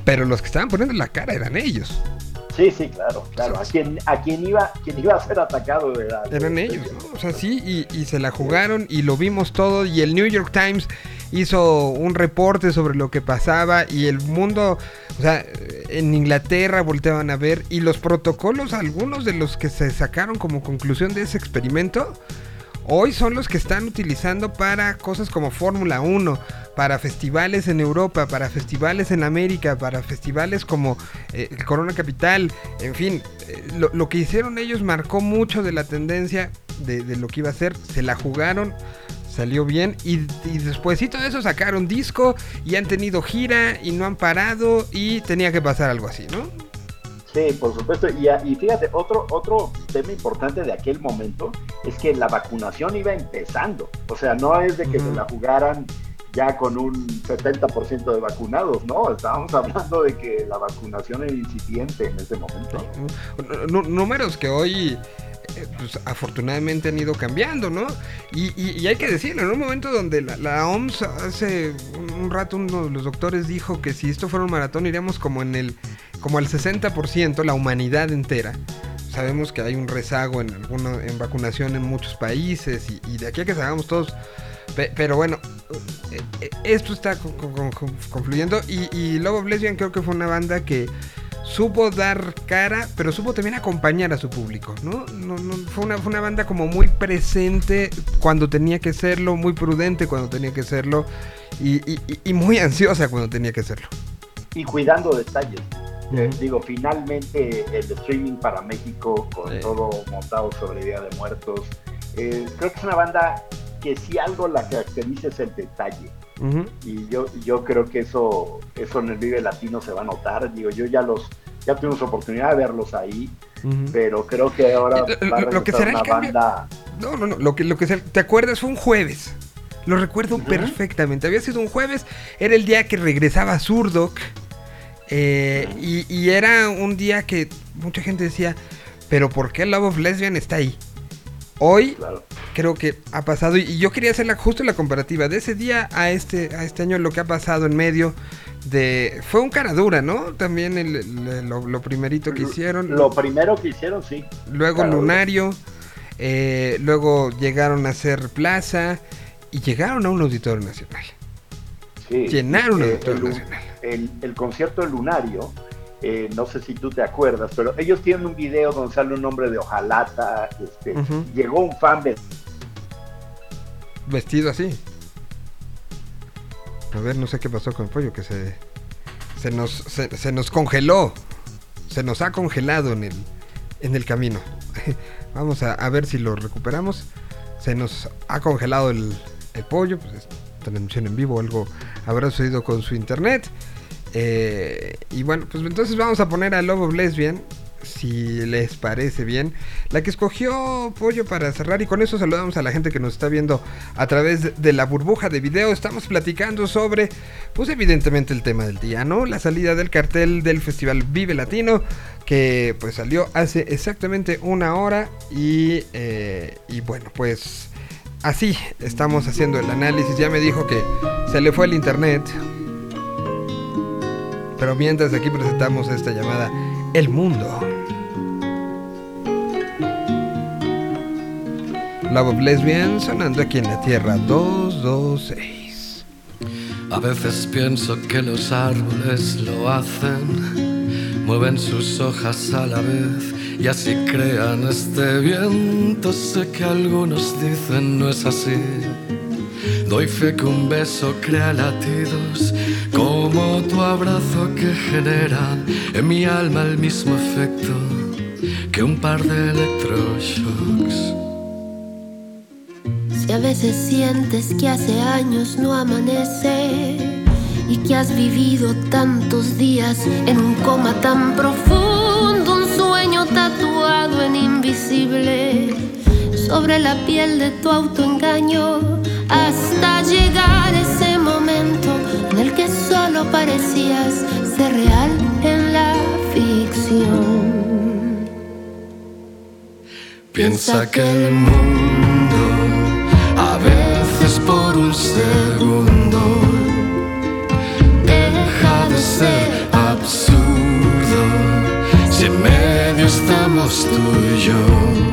pero los que estaban poniendo la cara eran ellos. Sí, sí, claro, claro. A quien, a quien iba, quien iba a ser atacado era, Eran ellos, ¿no? O sea, sí, y, y se la jugaron y lo vimos todo. Y el New York Times hizo un reporte sobre lo que pasaba y el mundo, o sea, en Inglaterra volteaban a ver y los protocolos, algunos de los que se sacaron como conclusión de ese experimento, hoy son los que están utilizando para cosas como Fórmula 1, para festivales en Europa, para festivales en América, para festivales como eh, Corona Capital, en fin, eh, lo, lo que hicieron ellos marcó mucho de la tendencia de, de lo que iba a ser, se la jugaron, salió bien y, y después de eso sacaron disco y han tenido gira y no han parado y tenía que pasar algo así, ¿no? Sí, por supuesto. Y, y fíjate, otro, otro tema importante de aquel momento es que la vacunación iba empezando. O sea, no es de que se la jugaran ya con un 70% de vacunados, ¿no? Estábamos hablando de que la vacunación era incipiente en ese momento. Nú- números que hoy pues, afortunadamente han ido cambiando, ¿no? Y, y- hay que decirlo, en un momento donde la, la OMS hace un, rato uno de los doctores dijo que si esto fuera un maratón iríamos como en el como al 60%, la humanidad entera. Sabemos que hay un rezago en alguno, en vacunación en muchos países y, de aquí a que salgamos todos. Pe- pero bueno, eh, eh, esto está con- con- con- confluyendo y, y Love creo que fue una banda que supo dar cara, pero supo también acompañar a su público, ¿no? no, no fue, una, fue una banda como muy presente cuando tenía que serlo, muy prudente cuando tenía que serlo y, y- y- muy ansiosa cuando tenía que serlo. Y cuidando detalles. Eh, Ujú. digo, finalmente el streaming para México, con Sí. todo montado sobre Día de Muertos, eh, creo que es una banda que si algo la caracteriza es el detalle. Y yo yo creo que eso eso en el Vive Latino se va a notar digo yo ya los ya tuvimos oportunidad de verlos ahí pero creo que ahora Lo- va a lo- lo que será el una cambio- banda No, no, no. Lo que, lo que te acuerdas fue un jueves. Lo recuerdo perfectamente. Había sido un jueves. Era el día que regresaba Zurdok. eh, y, y era un día que mucha gente decía, pero ¿por qué Love of Lesbian está ahí? Hoy claro creo que ha pasado y, yo quería hacer la, justo la comparativa de ese día a este a este año lo que ha pasado en medio de fue un cara dura no también el- el- lo, lo primerito que hicieron lo primero que hicieron sí luego Cara. Lunario, eh, luego llegaron a hacer Plaza y llegaron a un auditorio nacional. sí Llenaron un Eh, auditorio el, nacional. el, el concierto de Lunario eh, no sé si tú te acuerdas pero ellos tienen un video donde sale un hombre de hojalata este, llegó un fan de Vestido así. A ver, no sé qué pasó con el pollo, que se, se, nos, se, se nos congeló. Se nos ha congelado en el, en el camino. Vamos a, a ver si lo recuperamos. Se nos ha congelado el, el pollo. Pues es transmisión en vivo, algo habrá sucedido con su internet. Eh, y bueno, pues entonces vamos a poner a Love of Lesbian. Si les parece bien. La que escogió Pollo para cerrar. Y con eso saludamos a la gente que nos está viendo a través de- la burbuja de video. Estamos platicando sobre, pues evidentemente el tema del día, ¿no? La salida del cartel del Festival Vive Latino. Que pues salió hace exactamente una hora. Y, eh, y bueno, pues así estamos haciendo el análisis. Ya me dijo que se le fue el internet. Pero mientras aquí presentamos esta llamada El Mundo. Love of Lesbian sonando aquí en la Tierra 226. A veces pienso que los árboles lo hacen, mueven sus hojas a la vez y así crean este viento. Sé que algunos dicen no es así. Doy fe que un beso crea latidos, como tu abrazo que genera en mi alma el mismo efecto que un par de electroshocks. Si a veces sientes que hace años no amanece y que has vivido tantos días en un coma tan profundo, un sueño tatuado en invisible sobre la piel de tu autoengaño hasta llegar ese momento en el que solo parecías ser real en la ficción. Piensa que el mundo a veces por un segundo deja de ser absurdo si en medio estamos tú y yo.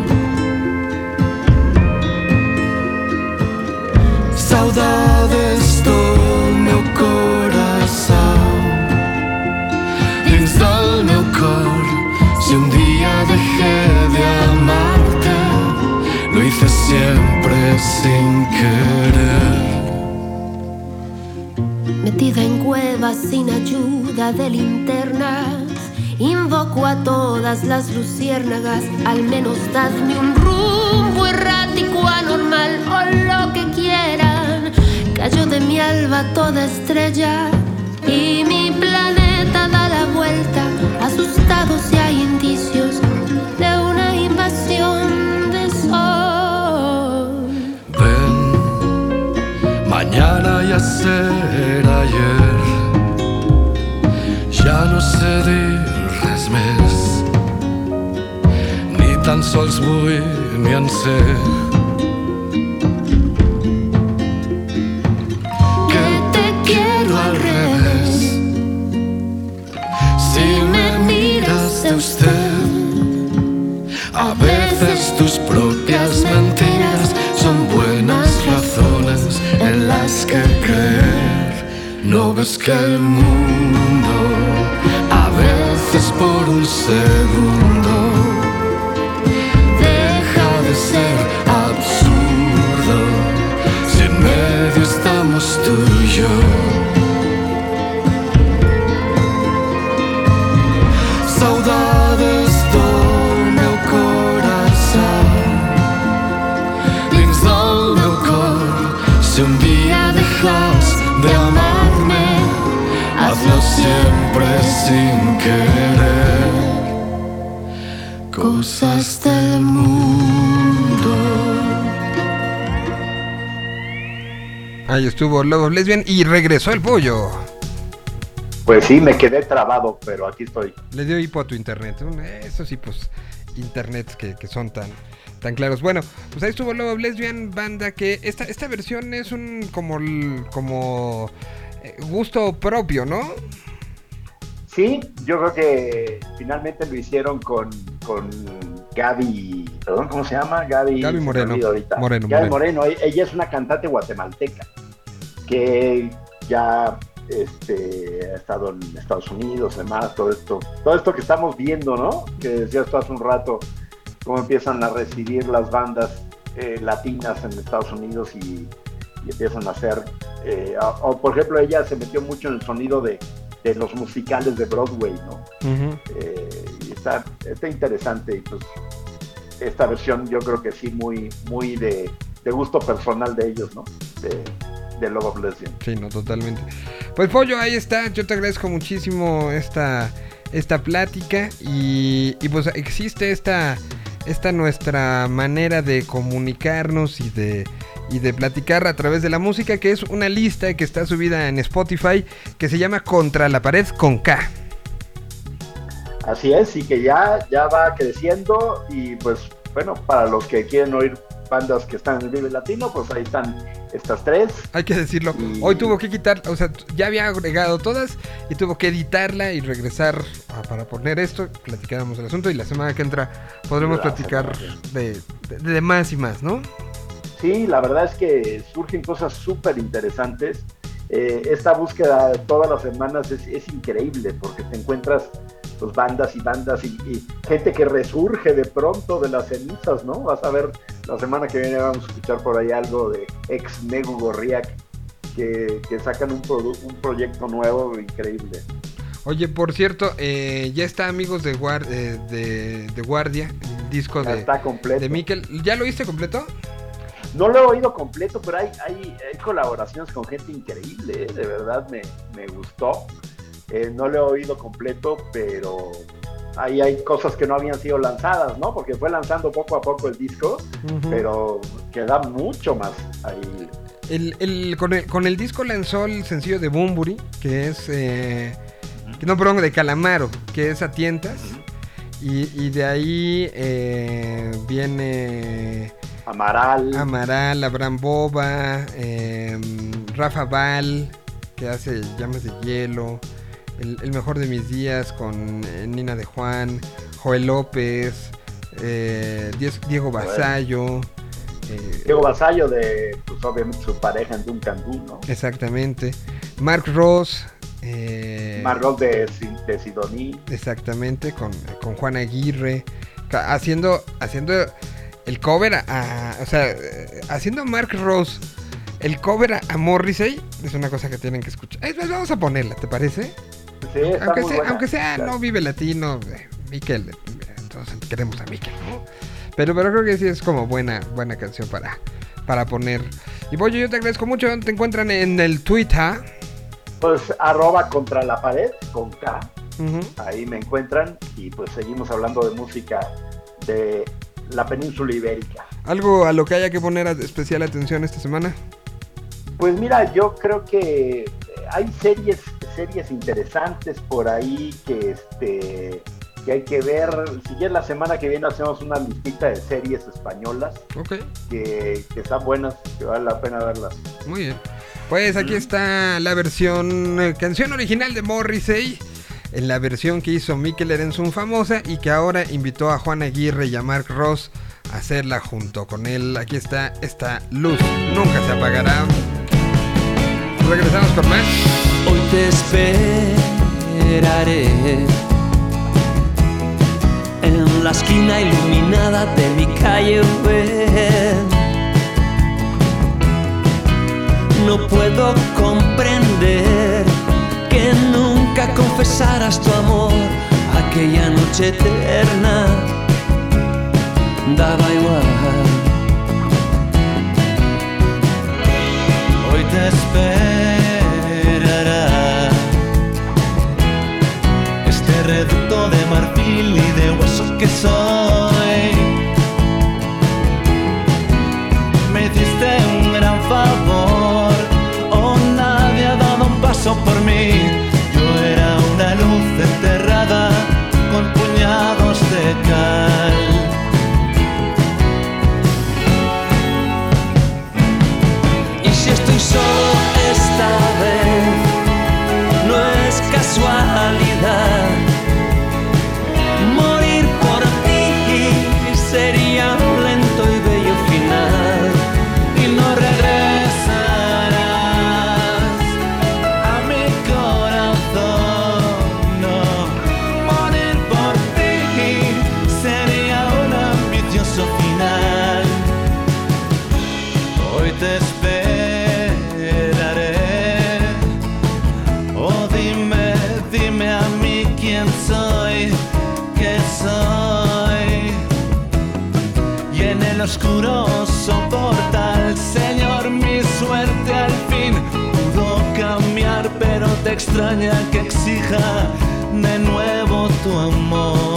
Sin querer Metida en cuevas sin ayuda de linternas, invoco a todas las luciérnagas, al menos dadme un rumbo errático, anormal o lo que quieran. Cayó de mi alba toda estrella y mi planeta da la vuelta, asustado si hay indicios mañana ya será ayer Ja no sé dir res més Ni tan sols vull ni en sé Que te quiero al revés. Si me miras de usted A veces tus propias Ves que el mundo a veces por un segundo siempre sin querer Cosas del mundo Ahí estuvo Love of Lesbian y regresó el pollo. Pues sí, me quedé trabado, pero aquí estoy. Le dio hipo a tu internet. Un- Eso sí, pues, internets que, que son tan, tan claros. Bueno, pues ahí estuvo Love of Lesbian, banda que esta, esta versión es un como, como eh, gusto propio, ¿no? Sí, yo creo que finalmente lo hicieron con, con Gaby, perdón, ¿cómo se llama? Gaby, Gaby Moreno. Moreno, Gaby Moreno. E- ella es una cantante guatemalteca que ya este, ha estado en Estados Unidos, demás, todo esto, todo esto que estamos viendo, ¿no? Que decías tú hace un rato, cómo empiezan a recibir las bandas eh, latinas en Estados Unidos y, y empiezan a hacer Eh, o, por ejemplo, ella se metió mucho en el sonido de, de los musicales de Broadway, ¿no? Eh, está, está interesante y pues esta versión yo creo que sí muy, muy de, de gusto personal de ellos, ¿no? De, de Love of Lesbian. Sí, no, totalmente. Pues Pollo, ahí está. Yo te agradezco muchísimo esta, esta plática. Y, y pues existe esta, esta nuestra manera de comunicarnos y de, y de platicar a través de la música, que es una lista que está subida en Spotify, que se llama Contra la pared con K. Así es, y que ya, ya va creciendo y pues bueno, para los que quieren oír bandas que están en el Vive Latino, pues ahí están estas tres. Hay que decirlo. Y- Hoy tuvo que quitar, o sea, ya había agregado todas y tuvo que editarla y regresar a- para poner esto. Platicábamos el asunto y la semana que entra podremos La platicar de- de más y más, ¿no? Sí, la verdad es que surgen cosas súper interesantes. Eh, esta búsqueda todas las semanas es, es increíble porque te encuentras pues, bandas y bandas y, y gente que resurge de pronto de las cenizas, ¿no? Vas a ver, la semana que viene vamos a escuchar por ahí algo de ex Megu Gorriak que, que sacan un, un proyecto nuevo increíble. Oye, por cierto, eh, ya está Amigos de, Guar- eh, de, de Guardia, el disco Ya de, está completo. de Miquel. ¿Ya lo viste completo? No lo he oído completo, pero hay, hay, hay colaboraciones con gente increíble, ¿eh? de verdad me, me gustó. Eh, no lo he oído completo, pero ahí hay cosas que no habían sido lanzadas, ¿no? Porque fue lanzando poco a poco el disco, pero queda mucho más ahí. El, el- con, el, con el disco lanzó el sencillo de Bumburi, que es. Eh, que no, perdón, de Calamaro, que es a tientas. Y, y de ahí eh, viene Amaral, Amaral, Abraham Boba, eh, Rafa Val, que hace Llamas de Hielo, el, El Mejor de Mis Días con eh, Nina de Juan, Joel López, eh, Diego Basallo. eh, Diego Basallo de, pues obviamente su pareja en Duncan Du, ¿no? Exactamente. Mark Ross. eh, Margot de, de Sidoní. Exactamente, con, con Juan Aguirre. Haciendo, haciendo el cover a, a- O sea, haciendo Mark Ross el cover a, a Morrissey. Es una cosa que tienen que escuchar. Es más, vamos a ponerla, ¿te parece? Sí, está Aunque muy sea, buena. aunque sea Claro. no vive latino, eh, Miquel. eh, Entonces queremos a Miquel, ¿no? Pero, pero creo que sí es como buena, buena canción para, para poner. Y Pollo, yo te agradezco mucho. Te encuentran en el Twitter. Pues arroba contra la pared con K. Ahí me encuentran y pues seguimos hablando de música de la península ibérica. ¿Algo a lo que haya que poner especial atención esta semana? Pues mira, yo creo que eh, hay series, series interesantes por ahí que este que hay que ver. Si ya la semana que viene hacemos una listita de series españolas Ok. que, que están buenas, que vale la pena verlas. Muy bien. Pues aquí está la versión, eh, canción original de Morrissey, en la versión que hizo Mikel Erenzun famosa y que ahora invitó a Juan Aguirre y a Mark Ross a hacerla junto con él. Aquí está esta luz, nunca se apagará. Regresamos con más. Hoy te esperaré en la esquina iluminada de mi calle. No puedo comprender que nunca confesaras tu amor aquella noche eterna. Daba igual. Hoy te esperará este reducto de marfil y de huesos que soy. Extraña que exija de nuevo tu amor.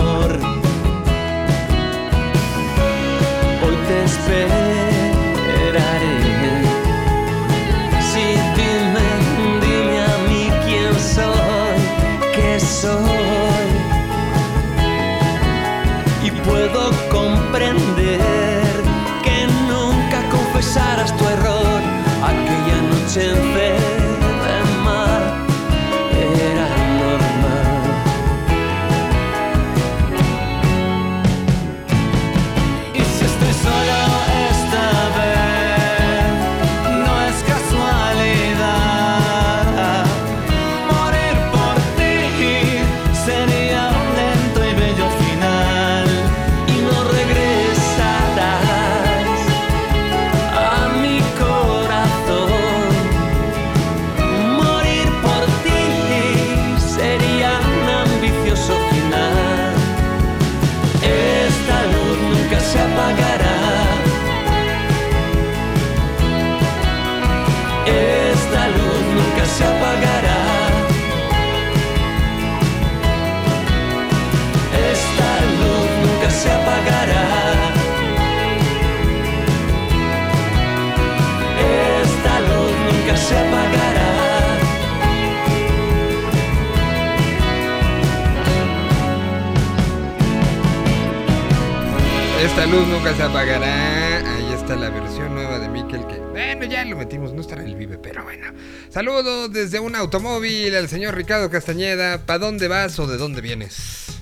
Esta luz nunca se apagará. Ahí está la versión nueva de Miquel que, bueno, ya lo metimos, no estará en el Vive, pero bueno. Saludos desde un automóvil al señor Ricardo Castañeda. ¿Para dónde vas o de dónde vienes?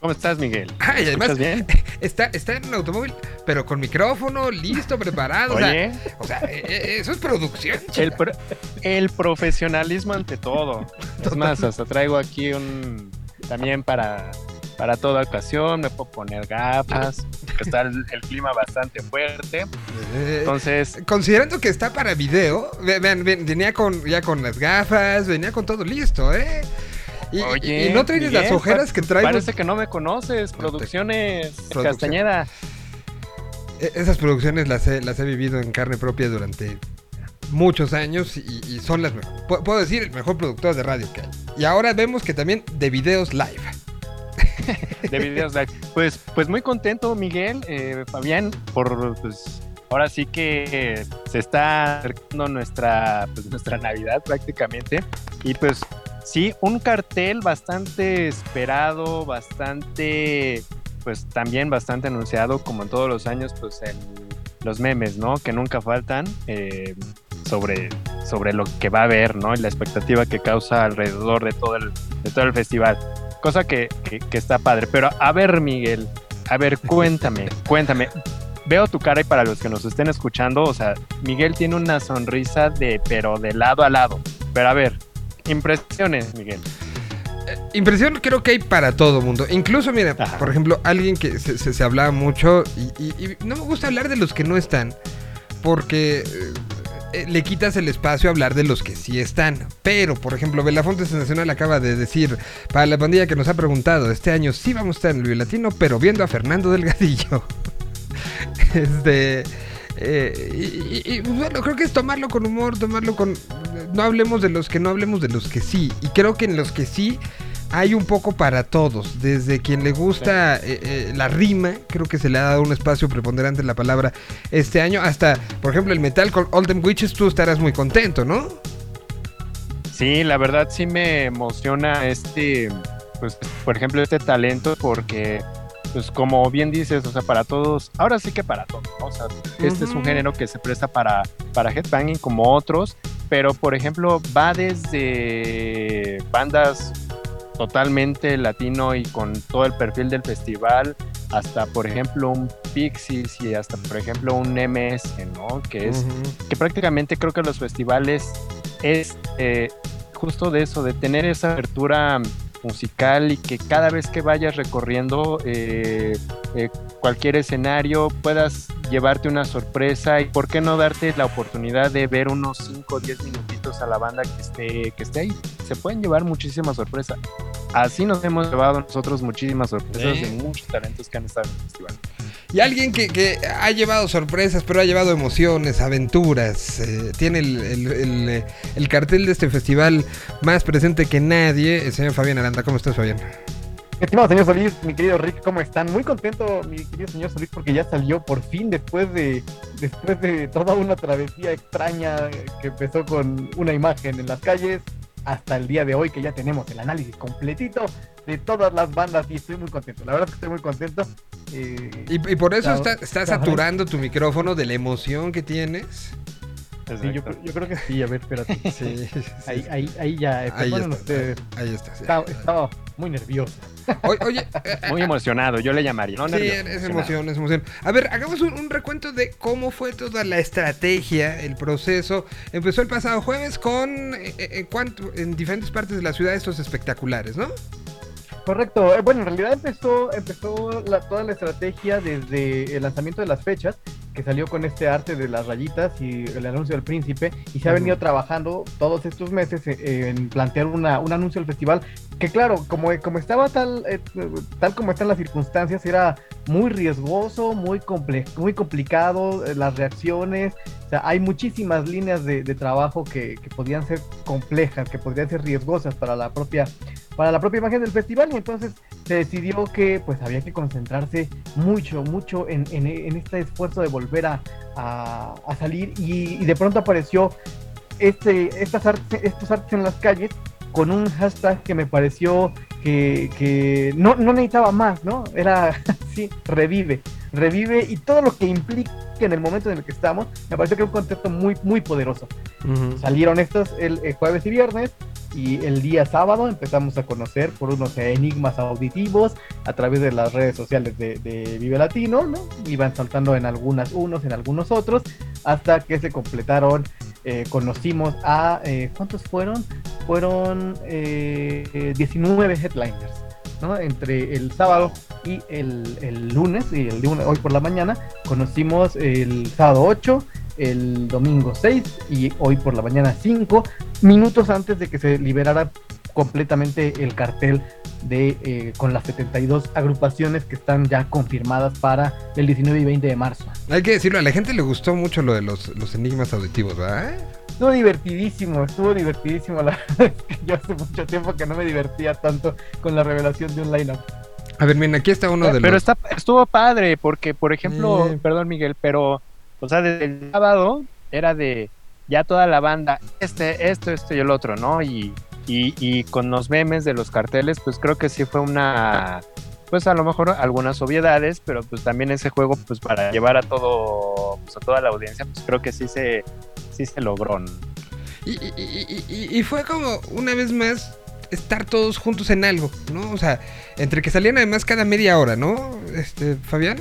¿Cómo estás, Miguel? Ay, ¿Me además, escuchas bien? está, está en un automóvil, pero con micrófono, listo, preparado. o sea, Oye. O sea, eh, eh, eso es producción. El, pro- el profesionalismo ante todo. Es más, hasta traigo aquí un también para, para toda ocasión. Me puedo poner gafas. porque Está el, el clima bastante fuerte. Eh, Entonces, Considerando que está para video, vean, venía con, ya con las gafas, venía con todo listo, ¿eh? Y, oye, y no traes las ojeras que traigo. Parece que no me conoces. Producciones Producción. Castañeda. E- Esas producciones las he, las he vivido en carne propia durante muchos años y, y son las mejores. Puedo decir el mejor productor de radio que hay. Y ahora vemos que también de videos live. de videos. Pues, pues muy contento, Miguel, eh, Fabián, por pues ahora sí que se está acercando nuestra, pues, nuestra Navidad prácticamente. Y pues sí, un cartel bastante esperado, bastante, pues también bastante anunciado, como en todos los años, pues los memes, ¿no? Que nunca faltan. eh, sobre, sobre lo que va a haber, ¿no? Y la expectativa que causa alrededor de todo el, de todo el festival cosa que, que- que está padre. Pero a ver, Miguel, a ver, cuéntame, cuéntame. Veo tu cara y para los que nos estén escuchando, o sea, Miguel tiene una sonrisa de, pero de lado a lado. Pero a ver, impresiones, Miguel. Impresión creo que hay para todo mundo. Incluso, mira, Ajá. por ejemplo, alguien que se, se- se hablaba mucho y, y- y no me gusta hablar de los que no están porque eh, eh, le quitas el espacio a hablar de los que sí están. Pero, por ejemplo, Belafonte Nacional acaba de decir, para la pandilla que nos ha preguntado, este año sí vamos a estar en el Latino, pero viendo a Fernando Delgadillo. este... eh, y, bueno, creo que es tomarlo con humor, tomarlo con... No hablemos de los que no hablemos de los que sí. Y creo que en los que sí hay un poco para todos. Desde quien le gusta eh, eh, la rima, creo que se le ha dado un espacio preponderante en la palabra este año. Hasta, por ejemplo, el metal con All Them Witches, tú estarás muy contento, ¿no? Sí, la verdad sí me emociona este, pues, por ejemplo, este talento porque, pues, como bien dices, o sea, para todos, ahora sí que para todos, ¿no? O sea, este es un género que se presta para, para headbanging como otros, pero, por ejemplo, va desde bandas totalmente latino y con todo el perfil del festival hasta por ejemplo un Pixies y hasta por ejemplo un MS, ¿no? Que es que prácticamente creo que los festivales es eh, justo de eso, de tener esa apertura musical y que cada vez que vayas recorriendo eh, eh, cualquier escenario puedas llevarte una sorpresa y por qué no darte la oportunidad de ver unos 5 o 10 minutitos a la banda que esté, que esté ahí. Se pueden llevar muchísimas sorpresas. Así nos hemos llevado nosotros muchísimas sorpresas de muchos talentos que han estado en el festival. Y alguien que, que ha llevado sorpresas, pero ha llevado emociones, aventuras. eh, tiene el, eh, el cartel de este festival más presente que nadie. El señor Fabián Aranda. ¿Cómo estás, Fabián? Estimado señor Solís, mi querido Rick, ¿cómo están? Muy contento, mi querido señor Solís, porque ya salió por fin después de después de toda una travesía extraña que empezó con una imagen en las calles hasta el día de hoy que ya tenemos el análisis completito de todas las bandas y estoy muy contento. La verdad es que estoy muy contento. Eh, Y, y por eso está, está saturando tu micrófono de la emoción que tienes. Sí, yo, creo- yo creo que sí, a ver, espérate. Sí, sí, Ahí, ahí, ahí ya, eh, Ahí está, ustedes. Ahí está. sí. Estaba, estaba muy nervioso. Oye, oye, eh, Muy emocionado, yo le llamaría. No, Sí, nervioso, es emoción, es emoción. A ver, hagamos un, un recuento de cómo fue toda la estrategia, el proceso. Empezó el pasado jueves con eh, eh, cuánto- en diferentes partes de la ciudad estos espectaculares, ¿no? Correcto. Eh, Bueno, en realidad empezó, empezó la- toda la estrategia desde el lanzamiento de las fechas, que salió con este arte de las rayitas y el anuncio del príncipe, y se ha venido trabajando todos estos meses eh, en plantear una, un anuncio del festival, que claro, como, como estaba tal, eh, tal como están las circunstancias, era muy riesgoso, muy, comple muy complicado, eh, las reacciones, o sea, hay muchísimas líneas de, de trabajo que, que podían ser complejas, que podrían ser riesgosas para la propia para la propia imagen del festival y entonces se decidió que pues había que concentrarse mucho, mucho en, en- en este esfuerzo de volver a, a- a salir y, y de pronto apareció este, estas artes, estos artes en las calles con un hashtag que me pareció que, que no, no necesitaba más, ¿no? Era así, revive, revive y todo lo que implica en el momento en el que estamos, me pareció que era un concepto muy, muy poderoso. Salieron estos el, el jueves y viernes y el día sábado empezamos a conocer por unos enigmas auditivos a través de las redes sociales de, Vive Latino, ¿no? Iban saltando en algunas unos, en algunos otros, hasta que se completaron, eh, conocimos a, eh, ¿cuántos fueron? Fueron eh, eh, 19 headliners. ¿no? Entre el sábado y el, el lunes, y el lunes, hoy por la mañana, conocimos el sábado 8, el domingo 6 y hoy por la mañana 5, minutos antes de que se liberara completamente el cartel de eh, con las 72 agrupaciones que están ya confirmadas para el 19 y 20 de marzo. Hay que decirlo, a la gente le gustó mucho lo de los, los enigmas auditivos, ¿verdad? Estuvo divertidísimo, estuvo divertidísimo. La verdad es que yo hace mucho tiempo que no me divertía tanto con la revelación de un lineup. A ver, miren, aquí está uno de Pero los... está, estuvo padre, porque, por ejemplo, perdón, Miguel, pero, o sea, desde el sábado era de ya toda la banda, este, esto, esto y el otro, ¿no? Y, y, y con los memes de los carteles, pues creo que sí fue una, pues a lo mejor algunas obviedades, pero pues también ese juego, pues para llevar a todo, pues a toda la audiencia, pues creo que sí se, sí se logró. y- y- y fue como, una vez más, estar todos juntos en algo, ¿no? O sea, entre que salían además cada media hora, ¿no? Este, Fabián.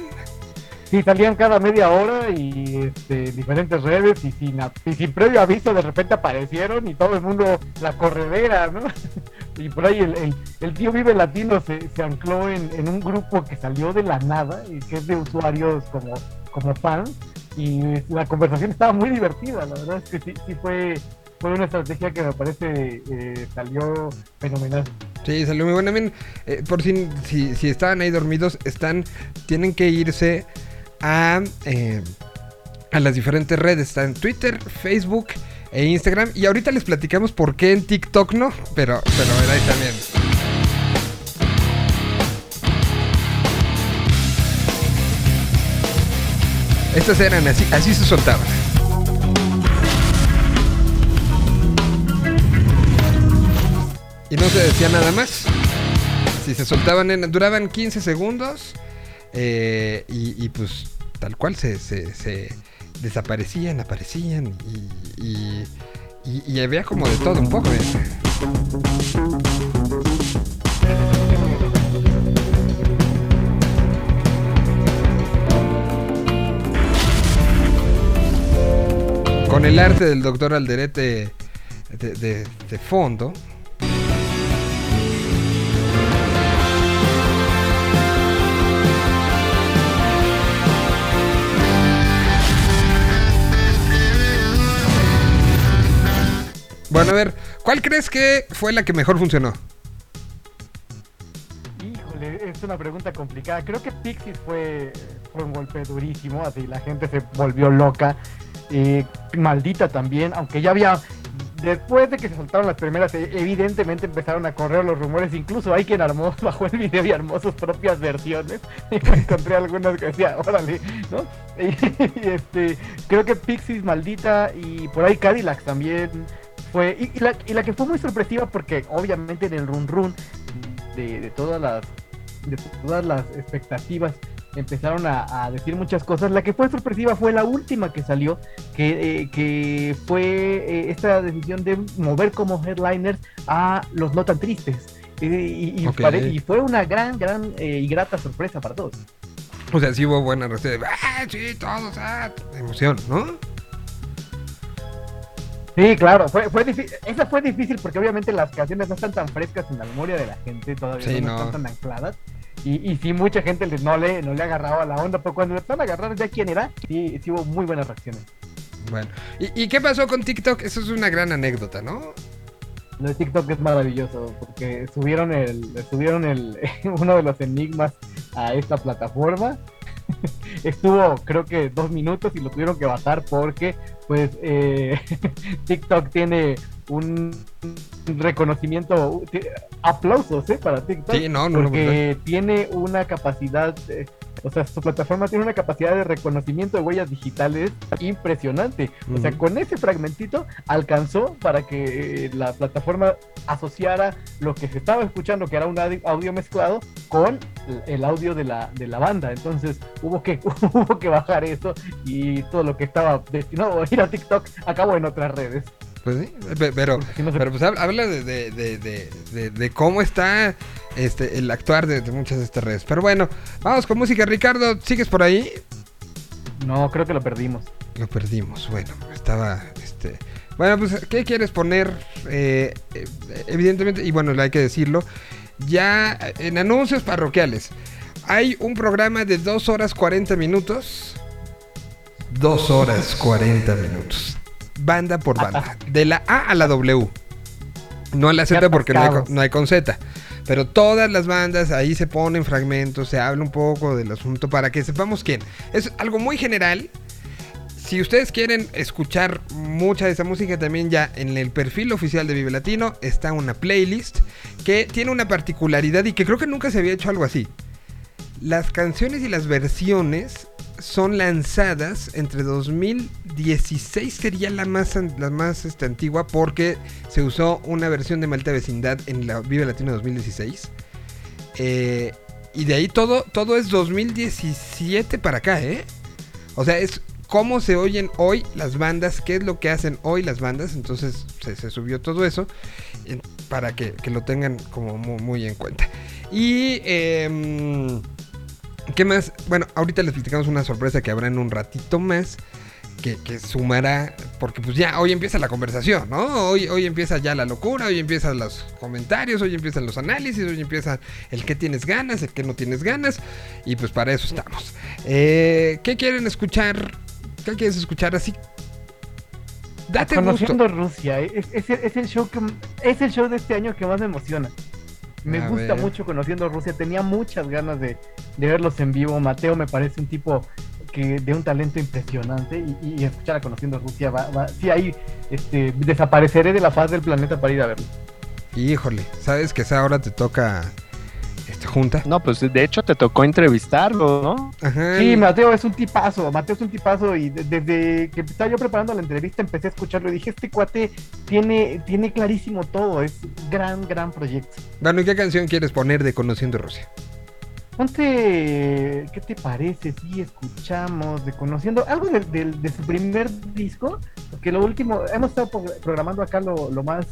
Sí, salían cada media hora y este, diferentes redes y sin, y previo aviso de repente aparecieron y todo el mundo la corredera, ¿no? Y por ahí el, el- tío Vive Latino se, se ancló en, en un grupo que salió de la nada y que es de usuarios como, como fans y la conversación estaba muy divertida, la verdad es que sí, sí fue, fue una estrategia que me parece eh, salió fenomenal. Sí, salió muy buena. Miren, eh, por si, si, si estaban ahí dormidos, están, tienen que irse a, eh, a las diferentes redes. Está en Twitter, Facebook e Instagram. Y ahorita les platicamos por qué en TikTok no, pero, pero ahí también. Estas eran así, así se soltaban. Y no se decía nada más. Si se soltaban, en- duraban 15 segundos. eh, y pues tal cual se, se- se desaparecían, aparecían. Y, y, y- había como de todo un poco. ¿eh? Con el arte del doctor Alderete de, de- de fondo. Bueno, a ver, ¿cuál crees que fue la que mejor funcionó? Híjole, es una pregunta complicada. Creo que Pixies fue, fue un golpe durísimo, así la gente se volvió loca. Eh, maldita también, aunque ya había. Después de que se soltaron las primeras, eh, evidentemente empezaron a correr los rumores. Incluso hay quien armó, bajó el video y armó sus propias versiones. Y encontré algunas que decía, órale, ¿no? Y, este, creo que Pixies, maldita, y por ahí Cadillac también fue. Y, y la, y la que fue muy sorpresiva, porque obviamente en el run run de, de todas las de todas las expectativas empezaron a, a decir muchas cosas. La que fue sorpresiva fue la última que salió, que, eh, que fue eh, esta decisión de mover como headliners a los no tan tristes. Eh, y, y Ok. pare- y fue una gran, gran y grata sorpresa para todos. O sea, sí hubo buena reacción. de, ¡Ah, sí, todos! ¡Ah! Emoción, ¿no? Sí, claro, fue, fue esa fue difícil porque obviamente las canciones no están tan frescas en la memoria de la gente, todavía Sí, no, no. están tan ancladas. Y, y sí, mucha gente le- no, le, no le agarraba la onda, pero cuando le están a agarrar ya quién era, sí, sí hubo muy buenas reacciones. Bueno. ¿Y, y qué pasó con TikTok? Eso es una gran anécdota, ¿no? Lo de TikTok es maravilloso porque subieron el, subieron el, uno de los enigmas a esta plataforma. Estuvo creo que dos minutos y lo tuvieron que bajar porque pues eh, TikTok tiene un reconocimiento, aplausos ¿eh? para TikTok. Sí, no, no, no, porque tiene una capacidad, eh, o sea, su plataforma tiene una capacidad de reconocimiento de huellas digitales impresionante. O sea, con ese fragmentito alcanzó para que eh, la plataforma asociara lo que se estaba escuchando, que era un audio mezclado, con el- el audio de la, de la banda. Entonces hubo que, hubo que bajar eso y todo lo que estaba destinado a ir a TikTok acabó en otras redes. Pues sí, pe- pero, pero pues habla, de, de- de- de- cómo está este el actuar de, de muchas de estas redes. Pero bueno, vamos con música. Ricardo, ¿sigues por ahí? No, creo que lo perdimos. Lo perdimos, bueno, estaba este. Bueno, pues, ¿qué quieres poner? Eh, eh, evidentemente, y bueno, hay que decirlo, ya en anuncios parroquiales, hay un programa de 2 horas 40 minutos. 2 horas 40 minutos. Banda por banda. De la A a la W. No a la Z porque no hay, con- no hay con Z. Pero todas las bandas ahí se ponen fragmentos, se habla un poco del asunto para que sepamos quién. Es algo muy general. Si ustedes quieren escuchar mucha de esa música, también ya en el perfil oficial de Vive Latino está una playlist que tiene una particularidad y que creo que nunca se había hecho algo así. Las canciones y las versiones son lanzadas entre 2016 sería la más, la más este, antigua porque se usó una versión de Malta Vecindad en la Vive Latino 2016. Eh, y de ahí todo, todo es 2017 para acá, ¿eh? O sea, es cómo se oyen hoy las bandas, qué es lo que hacen hoy las bandas. Entonces se, subió todo eso para que, que lo tengan como mu- muy, en cuenta. Y... em, ¿Qué más? Bueno, ahorita les platicamos una sorpresa que habrá en un ratito más. Que, que sumará, porque pues ya hoy empieza la conversación, ¿no? Hoy, hoy empieza ya la locura, hoy empiezan los comentarios, hoy empiezan los análisis, hoy empieza el que tienes ganas, el que no tienes ganas, y pues para eso estamos. Eh, ¿Qué quieren escuchar? ¿Qué quieres escuchar así? Date Conociendo gusto. Rusia, es, es- es el show que es el show de este año que más me emociona. Me A gusta ver. mucho conociendo Rusia, tenía muchas ganas de, de verlos en vivo. Mateo me parece un tipo que de un talento impresionante y, y escuchar a conociendo Rusia va, va sí ahí este, desapareceré de la faz del planeta para ir a verlo. Híjole, ¿sabes que esa hora te toca este, junta? No, pues de hecho te tocó entrevistarlo, ¿no? Ajá. Sí, Mateo es un tipazo, Mateo es un tipazo y de- desde que estaba yo preparando la entrevista empecé a escucharlo y dije, este cuate tiene, tiene clarísimo todo, es gran, gran proyecto. Bueno, ¿y qué canción quieres poner de Conociendo Rusia? Ponte, ¿qué te parece si escuchamos de conociendo algo de, de- de su primer disco? Porque lo último, hemos estado pro- programando acá lo, lo más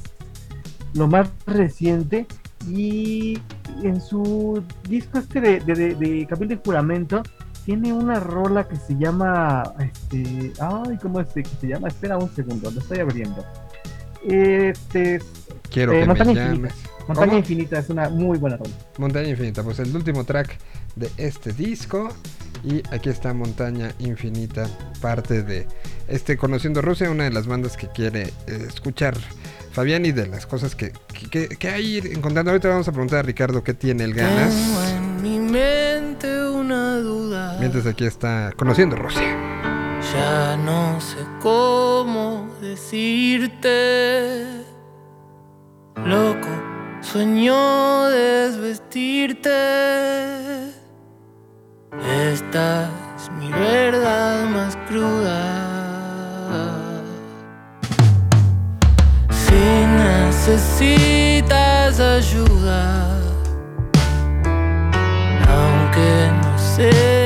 lo más reciente y en su disco este de, de, de, y Juramento tiene una rola que se llama este ay cómo es que se llama espera un segundo lo estoy abriendo este Quiero eh, que Montaña me Infinita. Montaña ¿Cómo? Infinita es una muy buena rola Montaña Infinita, pues el último track de este disco. Y aquí está Montaña Infinita, parte de este Conociendo Rusia, una de las bandas que quiere eh, escuchar Fabián y de las cosas que, que, que- que hay encontrando. Ahorita vamos a preguntar a Ricardo qué tiene el ganas. mi mente una duda. Mientras aquí está conociendo Rusia. Ya no sé cómo decirte. Loco, sueño desvestirte. Esta es mi verdad más cruda. Necesitas ayuda, aunque no sea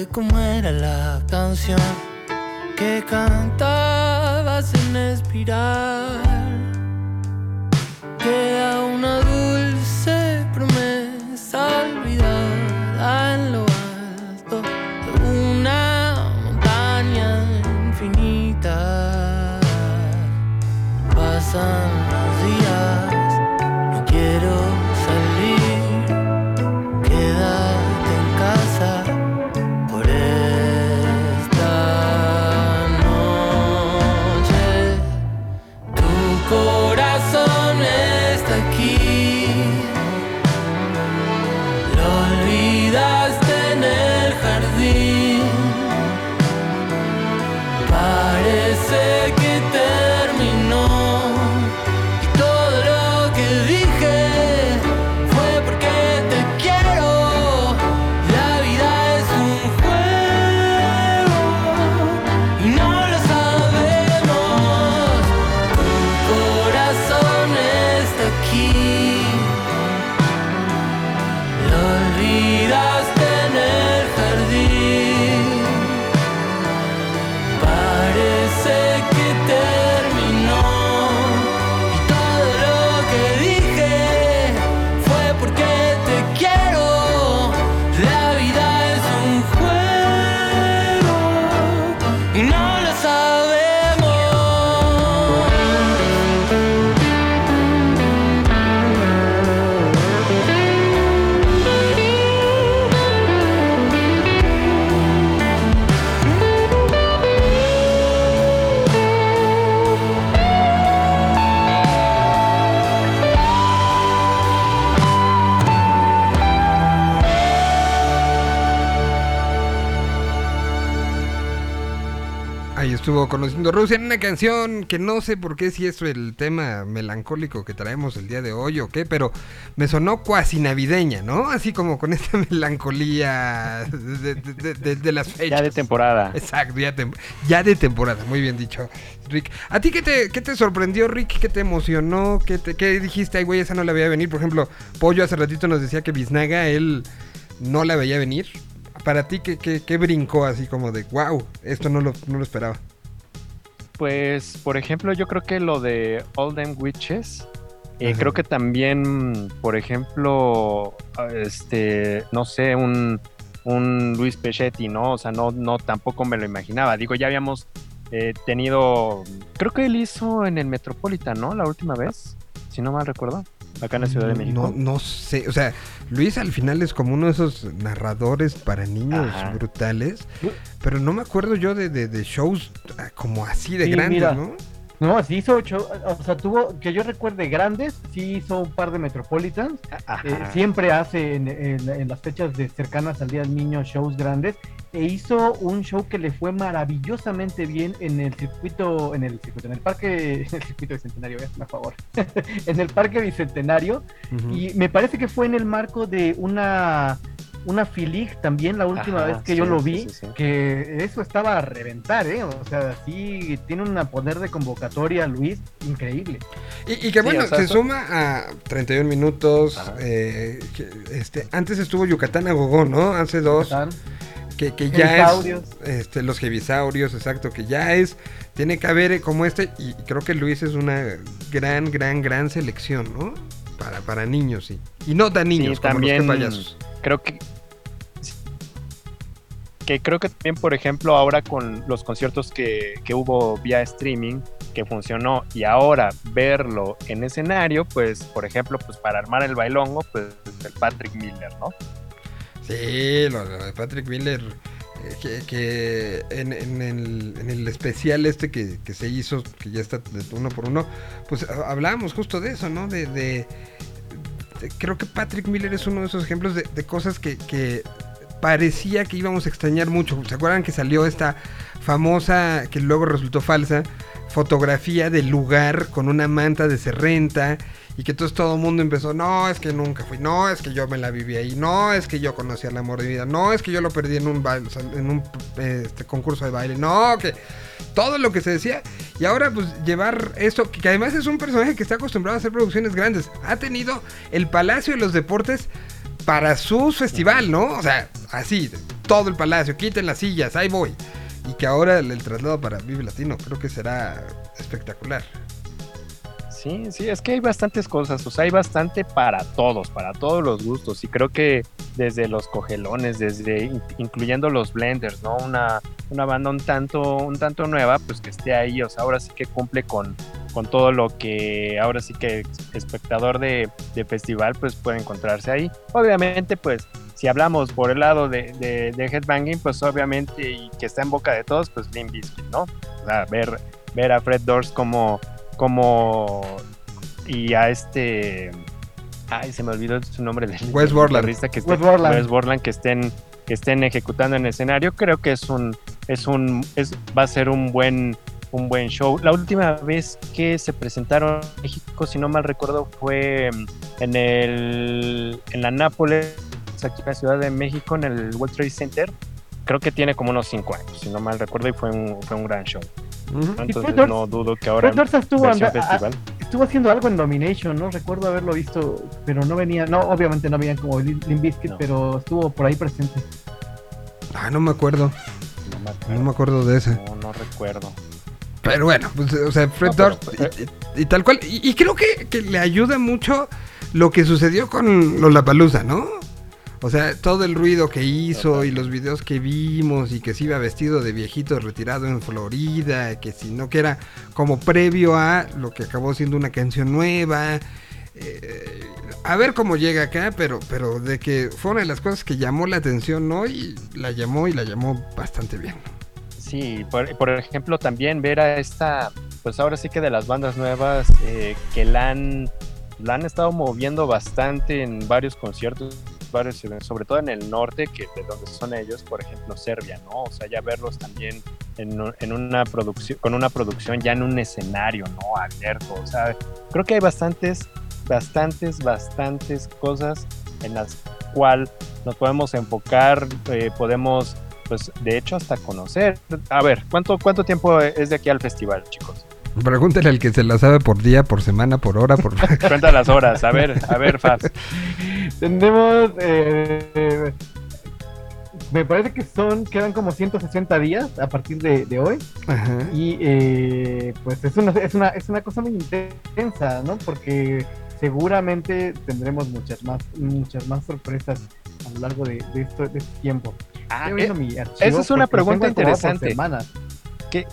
acordé cómo era la canción que cantabas en espiral. Estuvo conociendo Rusia en una canción que no sé por qué si es el tema melancólico que traemos el día de hoy o qué, pero me sonó cuasi navideña, ¿no? Así como con esta melancolía de, de- de- de- de las fechas. Ya de temporada. Exacto, ya, tem- ya de temporada, muy bien dicho, Rick. ¿A ti qué te, qué te sorprendió, Rick? ¿Qué te emocionó? ¿Qué, te, qué dijiste? Ay, güey, esa no la veía venir. Por ejemplo, Pollo hace ratito nos decía que Biznaga, él no la veía venir. Para ti, ¿qué, qué, qué brincó así como de, wow, esto no lo, no lo esperaba? Pues, por ejemplo, yo creo que lo de All Them Witches, eh, creo que también, por ejemplo, este, no sé, un, un Luis Pechetti, ¿no? O sea, no, no, tampoco me lo imaginaba. Digo, ya habíamos eh, tenido, creo que él hizo en el Metropolitan, ¿no? La última vez, si no mal recuerdo, acá en la Ciudad de México. No, no sé, o sea, Luis al final es como uno de esos narradores para niños Ajá. brutales, pero no me acuerdo yo de, de- de shows ah, como así de Sí, grandes, mira. ¿no? No, sí hizo ocho, o sea, tuvo, que yo recuerde grandes, sí hizo un par de Metropolitans. Ajá. Eh, siempre hace en, en- en las fechas de cercanas al Día del Niño shows grandes. E hizo un show que le fue maravillosamente bien en el circuito, en el circuito, en el parque, en el circuito bicentenario, eh, por favor, en el parque bicentenario. Y me parece que fue en el marco de una una Filig también la última Ajá, vez que yo lo vi, sí, sí. que eso estaba a reventar, ¿eh? O sea, sí, tiene un poder de convocatoria, Luis, increíble. Y, y que Sí, bueno, o sea, se eso- suma a 31 minutos. Eh, este, antes estuvo Yucatán a Gogó, ¿no? Hace dos. Que, que ya es. Este, los Hebisaurios, exacto. Que ya es. Tiene que haber eh, como este. Y creo que Luis es una gran, gran, gran selección, ¿no? Para, para niños, sí. Y no tan niños Sí, como también los que payasos. Creo que que creo que también por ejemplo ahora con los conciertos que, que hubo vía streaming que funcionó y ahora verlo en escenario pues por ejemplo pues para armar el bailongo pues el Patrick Miller no Sí, lo, de Patrick Miller. eh, que, que en, en el, en el especial este que, que se hizo, que ya está uno por uno, pues ha- hablábamos justo de eso, ¿no? De- creo que Patrick Miller es uno de esos ejemplos de, de cosas que, que parecía que íbamos a extrañar mucho. ¿Se acuerdan que salió esta famosa, que luego resultó falsa, fotografía del lugar con una manta de serrenta? Y que entonces todo el mundo empezó, no, es que nunca fui, no, es que yo me la viví ahí, no, es que yo conocí al amor de vida, no, es que yo lo perdí en un, baile, en un este, concurso de baile, no, que todo lo que se decía. Y ahora pues llevar esto, que además es un personaje que está acostumbrado a hacer producciones grandes, ha tenido el Palacio de los Deportes para su festival, ¿no? O sea, así, todo el palacio, quiten las sillas, ahí voy. Y que ahora el, el traslado para Vive Latino creo que será espectacular. Sí, sí, es que hay bastantes cosas, o sea, hay bastante para todos, para todos los gustos, y creo que desde los cogelones, desde in- incluyendo los blenders, ¿no? Una, una banda un tanto, un tanto nueva, pues que esté ahí, o sea, ahora sí que cumple con, con todo lo que ahora sí que espectador de, festival, pues puede encontrarse ahí. Obviamente, pues, si hablamos por el lado de, de, Headbanging, pues obviamente, y que está en boca de todos, pues Limp ¿no? O sea, ver, ver a Fred Durst como como y a este ay se me olvidó su nombre del Wes del Borland. guitarrista que esté- Wes Borland. Que estén que estén ejecutando en escenario creo que es un es un es va a ser un buen un buen show la última vez que se presentaron en México si no mal recuerdo fue en el en la Nápoles aquí en la Ciudad de México en el World Trade Center creo que tiene como unos 5 años si no mal recuerdo y fue un, fue un gran show entonces no dudo que ahora Fred Durst estuvo, versión anda- festival. a- estuvo haciendo algo en Domination, ¿no? Recuerdo haberlo visto, pero no venía, no, obviamente no venían como Lim Limp Bizkit, No. pero estuvo por ahí presente. Ah, no me acuerdo, no me no acuerdo, me acuerdo de ese. no, no recuerdo Pero bueno, pues, o sea, Fred No, pero- Durst y, y- y tal cual. Y, y creo que, que le ayuda mucho lo que sucedió con Lollapalooza, ¿no? O sea, todo el ruido que hizo y los videos que vimos y que se iba vestido de viejito retirado en Florida, que si no que era como previo a lo que acabó siendo una canción nueva. Eh, a ver cómo llega acá, pero, pero de que fue una de las cosas que llamó la atención hoy, la llamó y la llamó bastante bien. Sí, por, por ejemplo, también ver a esta, pues ahora sí que de las bandas nuevas eh, que la han, la han estado moviendo bastante en varios conciertos, varios sobre todo en el norte, que de donde son ellos, por ejemplo, Serbia, ¿no? O sea, ya verlos también en, en una producción, con una producción ya en un escenario, ¿no? Abierto, o sea, creo que hay bastantes, bastantes, bastantes cosas en las cual nos podemos enfocar, eh, podemos pues de hecho hasta conocer. A ver, ¿cuánto, cuánto tiempo es de aquí al festival, chicos? Pregúntale al que se la sabe por día, por semana, por hora, por... Cuenta las horas, a ver, a ver, Fabs. Tenemos, eh, eh, me parece que son, quedan como 160 días a partir de, de hoy. Ajá. Y eh, pues es una, es, una, es una cosa muy intensa, ¿no? Porque seguramente tendremos muchas más, muchas más sorpresas a lo largo de, de esto, de este tiempo. Ah, mi archivo esa es una pregunta interesante. semanas. Pe-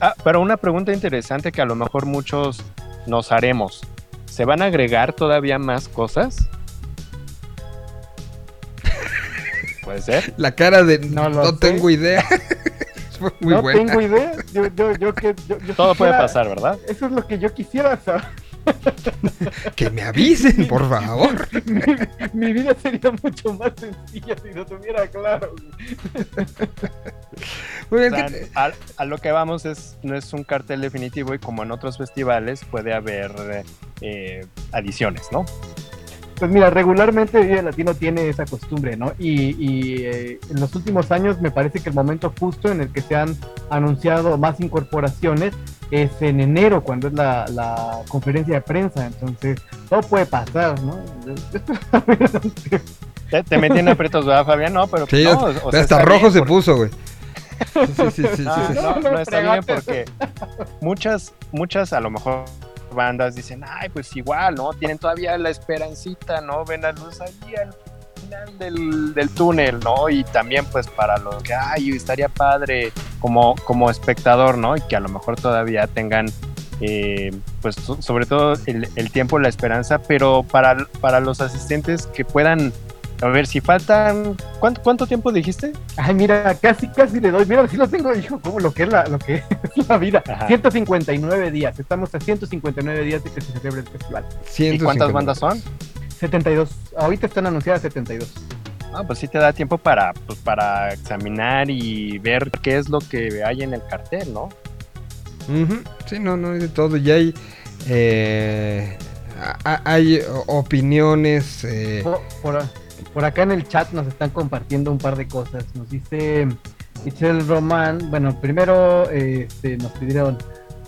ah, pero una pregunta interesante que a lo mejor muchos nos haremos. ¿Se van a agregar todavía más cosas? ¿Puede ser? La cara de no, No tengo idea. Muy no buena. tengo idea. Yo, yo, yo que, yo- yo Todo puede pasar, ¿verdad? Eso es lo que yo quisiera saber. Que me avisen, por favor. mi, vida sería mucho más sencilla si lo tuviera claro. Muy bien, O sea, ¿qué te- a, a lo que vamos es no es un cartel definitivo y como en otros festivales puede haber eh, adiciones, ¿no? Pues mira, regularmente Vive Latino tiene esa costumbre, ¿no? Y, y, eh, en los últimos años me parece que el momento justo en el que se han anunciado más incorporaciones es en enero, cuando es la, la conferencia de prensa. Entonces, todo puede pasar, ¿no? Te, te metí en aprietos, ¿verdad, Fabián? No, pero Sí, no, o- o pero sea, hasta está rojo se porque- puso, güey. Sí, sí, sí, sí, Ah, sí, sí. no, No, no está bien porque muchas, muchas a lo mejor bandas dicen, ay, pues igual, ¿no? Tienen todavía la esperancita, ¿no? Ven la luz ahí al final del, del túnel, ¿no? Y también pues para los que, ay, estaría padre como, como espectador, ¿no? Y que a lo mejor todavía tengan, eh, pues so- sobre todo el, el tiempo, la esperanza, pero para, para los asistentes que puedan... A ver, si faltan... ¿Cuánto, cuánto tiempo dijiste? Ay, mira, casi, casi le doy. Mira, si lo tengo, hijo, como lo que es la, lo que es la vida. Ajá. 159 días. Estamos a 159 días de que se celebre el festival. ¿Y cuántas bandas son? 72. Ahorita están anunciadas 72. Ah, pues sí te da tiempo para, pues, para examinar y ver qué es lo que hay en el cartel, ¿no? Ujú, Sí, no, no hay de todo. Y hay, eh, hay opiniones. eh, Por, por- por acá en el chat nos están compartiendo un par de cosas. Nos dice Itzel Román. Bueno, primero este, nos pidieron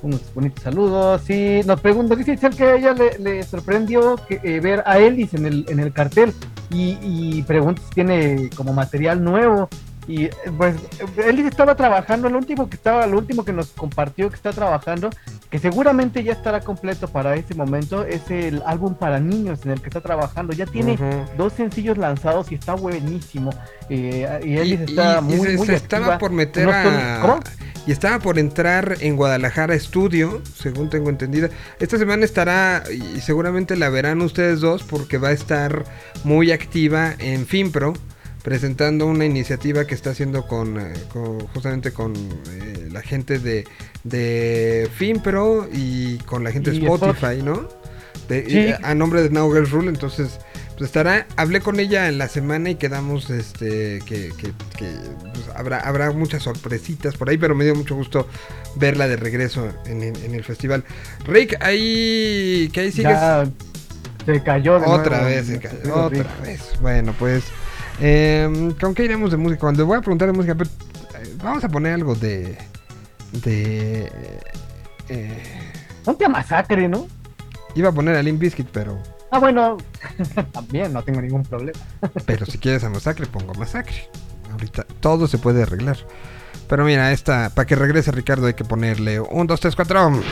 unos bonitos saludos. Sí, nos pregunta, dice Itzel que a ella le, le sorprendió que, eh, ver a Ellis en el, en el cartel y, y pregunta si tiene como material nuevo. Y eh, pues Ellis estaba trabajando, lo último que estaba, lo último que nos compartió que está trabajando, que seguramente ya estará completo para ese momento, es el álbum para niños en el que está trabajando. Ya tiene dos sencillos lanzados y está buenísimo. Eh, y y, Ellis está y- y muy, se, muy se estaba por meter No a. ¿Cómo? Y estaba por entrar en Guadalajara Estudio, según tengo entendido. Esta semana estará, y seguramente la verán ustedes dos, porque va a estar muy activa en FinPro, presentando una iniciativa que está haciendo con, eh, con- justamente con eh, la gente de, de FinPro y con la gente de Spotify, ¿no? De- Sí. a nombre de Now Girls Rule, entonces pues estará, hablé con ella en la semana y quedamos este que, que- que, pues, habrá, habrá muchas sorpresitas por ahí, pero me dio mucho gusto verla de regreso en, el- en el festival. Rick, ahí que ahí sigues Ya se cayó de otra nuevo, vez, se cayó, otra vez. Bueno, pues em, ¿con qué iremos de música? Cuando voy a preguntar de música, pero, eh, vamos a poner algo de de eh, Ponte a masacre, ¿no? iba a poner a Limp Bizkit, pero Ah, bueno, también no tengo ningún problema. Pero si quieres a masacre, pongo masacre. Ahorita todo se puede arreglar. Pero mira, esta, para que regrese Ricardo hay que ponerle un, dos, tres, cuatro.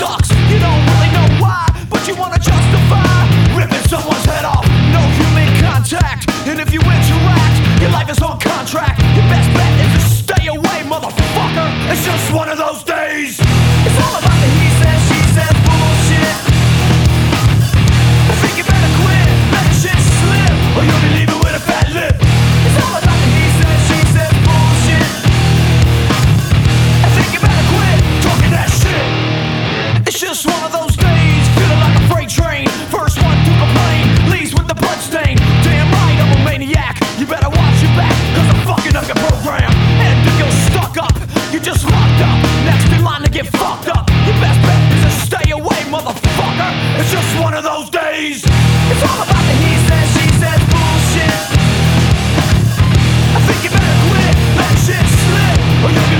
Sucks. You don't really know why, but you wanna justify ripping someone's head off. No human contact, and if you interact, your life is on contract. Your best bet is to stay away, motherfucker. It's just one of those days. It's all about just one of those days, feeling like a freight train. First one to complain, leaves with the blood stain. Damn right, I'm a maniac. You better watch your back, cause I'm fucking up your program. And if you're stuck up, you're just locked up. Next in line to get fucked up. Your best bet is to stay away, motherfucker. It's just one of those days. It's all about the he says, she says bullshit. I think you better quit, let shit slip, or you'll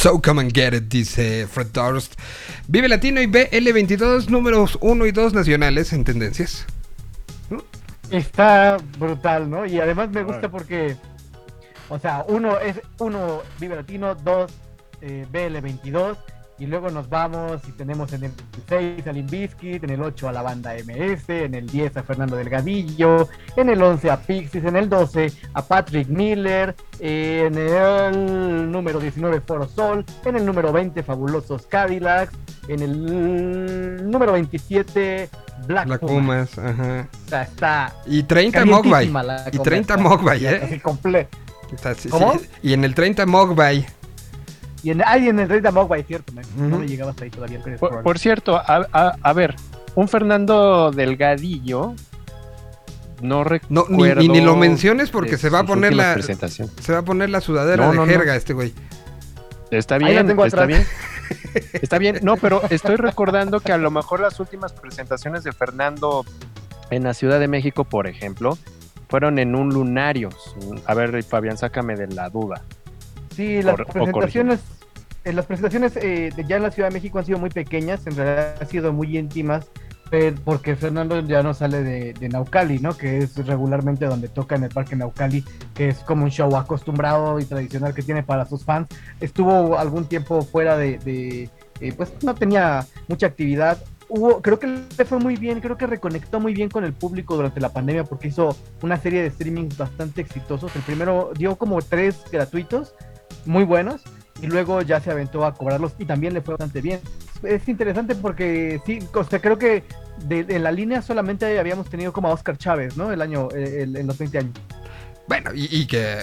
So come and get it, dice Fred Durst. Vive Latino y BL22, números 1 y 2 nacionales en tendencias. Está brutal, ¿no? Y además me gusta porque, o sea, uno es uno Vive Latino, dos eh, BL22, y luego nos vamos y tenemos en el 6 a Limbiskit, en el 8 a la banda MS, en el 10 a Fernando Delgadillo, en el 11 a Pixies, en el 12 a Patrick Miller, en el número 19 Foro Sol, en el número 20 Fabulosos Cadillacs, en el número 27 Black, Black Pumas. Pumas, ajá. O sea, está Y 30 Mogwai. Y cosa, 30 está Mogwai, Así ¿eh? comple- Está- sí, ¿Cómo? sí. Y en el 30 Mogwai. Y en, ay, en el Rey de Mogwai, cierto, me- no me llegaba hasta ahí todavía. Por, por cierto, a, a- a ver, un Fernando Delgadillo. No No, recuerdo. ni, ni, ni lo menciones porque de se va a poner la presentaciones. se va a poner la sudadera No, de no, no. jerga este güey. Está Ahí la bien, tengo está atrás. bien. Está bien, no, pero estoy recordando que a lo mejor las últimas presentaciones de Fernando en la Ciudad de México, por ejemplo, fueron en un lunario. A ver, Fabián, sácame de la duda. Sí, las o presentaciones, eh, las presentaciones eh, de- ya en la Ciudad de México han sido muy pequeñas, en realidad han sido muy íntimas, pero- porque Fernando ya no sale de, de Naucali, ¿no? Que es regularmente donde toca en el Parque Naucali, que es como un show acostumbrado y tradicional que tiene para sus fans. Estuvo algún tiempo fuera de, de, eh, pues no tenía mucha actividad. Hubo, creo que le fue muy bien, creo que reconectó muy bien con el público durante la pandemia porque hizo una serie de streamings bastante exitosos. El primero dio como tres gratuitos, muy buenos, y luego ya se aventó a cobrarlos y también le fue bastante bien. Es interesante porque sí, o sea, creo que de, la línea solamente habíamos tenido como a Oscar Chávez, ¿no? El año, eh, el- en los 20 años. Bueno, y, y que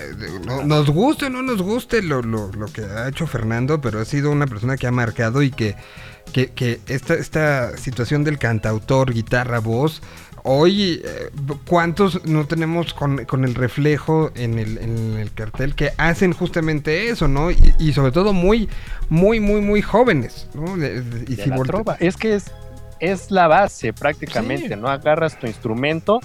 no- nos guste o no nos guste lo, lo- lo que ha hecho Fernando, pero ha sido una persona que ha marcado y que, que, que esta, esta situación del cantautor, guitarra, voz, hoy, eh, ¿cuántos no tenemos con, con el reflejo en el, en el cartel que hacen justamente eso, ¿no? Y, y sobre todo muy, muy, muy, muy jóvenes, ¿no? De- de- y de si la trova. Es que es, es la base prácticamente, Sí. ¿no? Agarras tu instrumento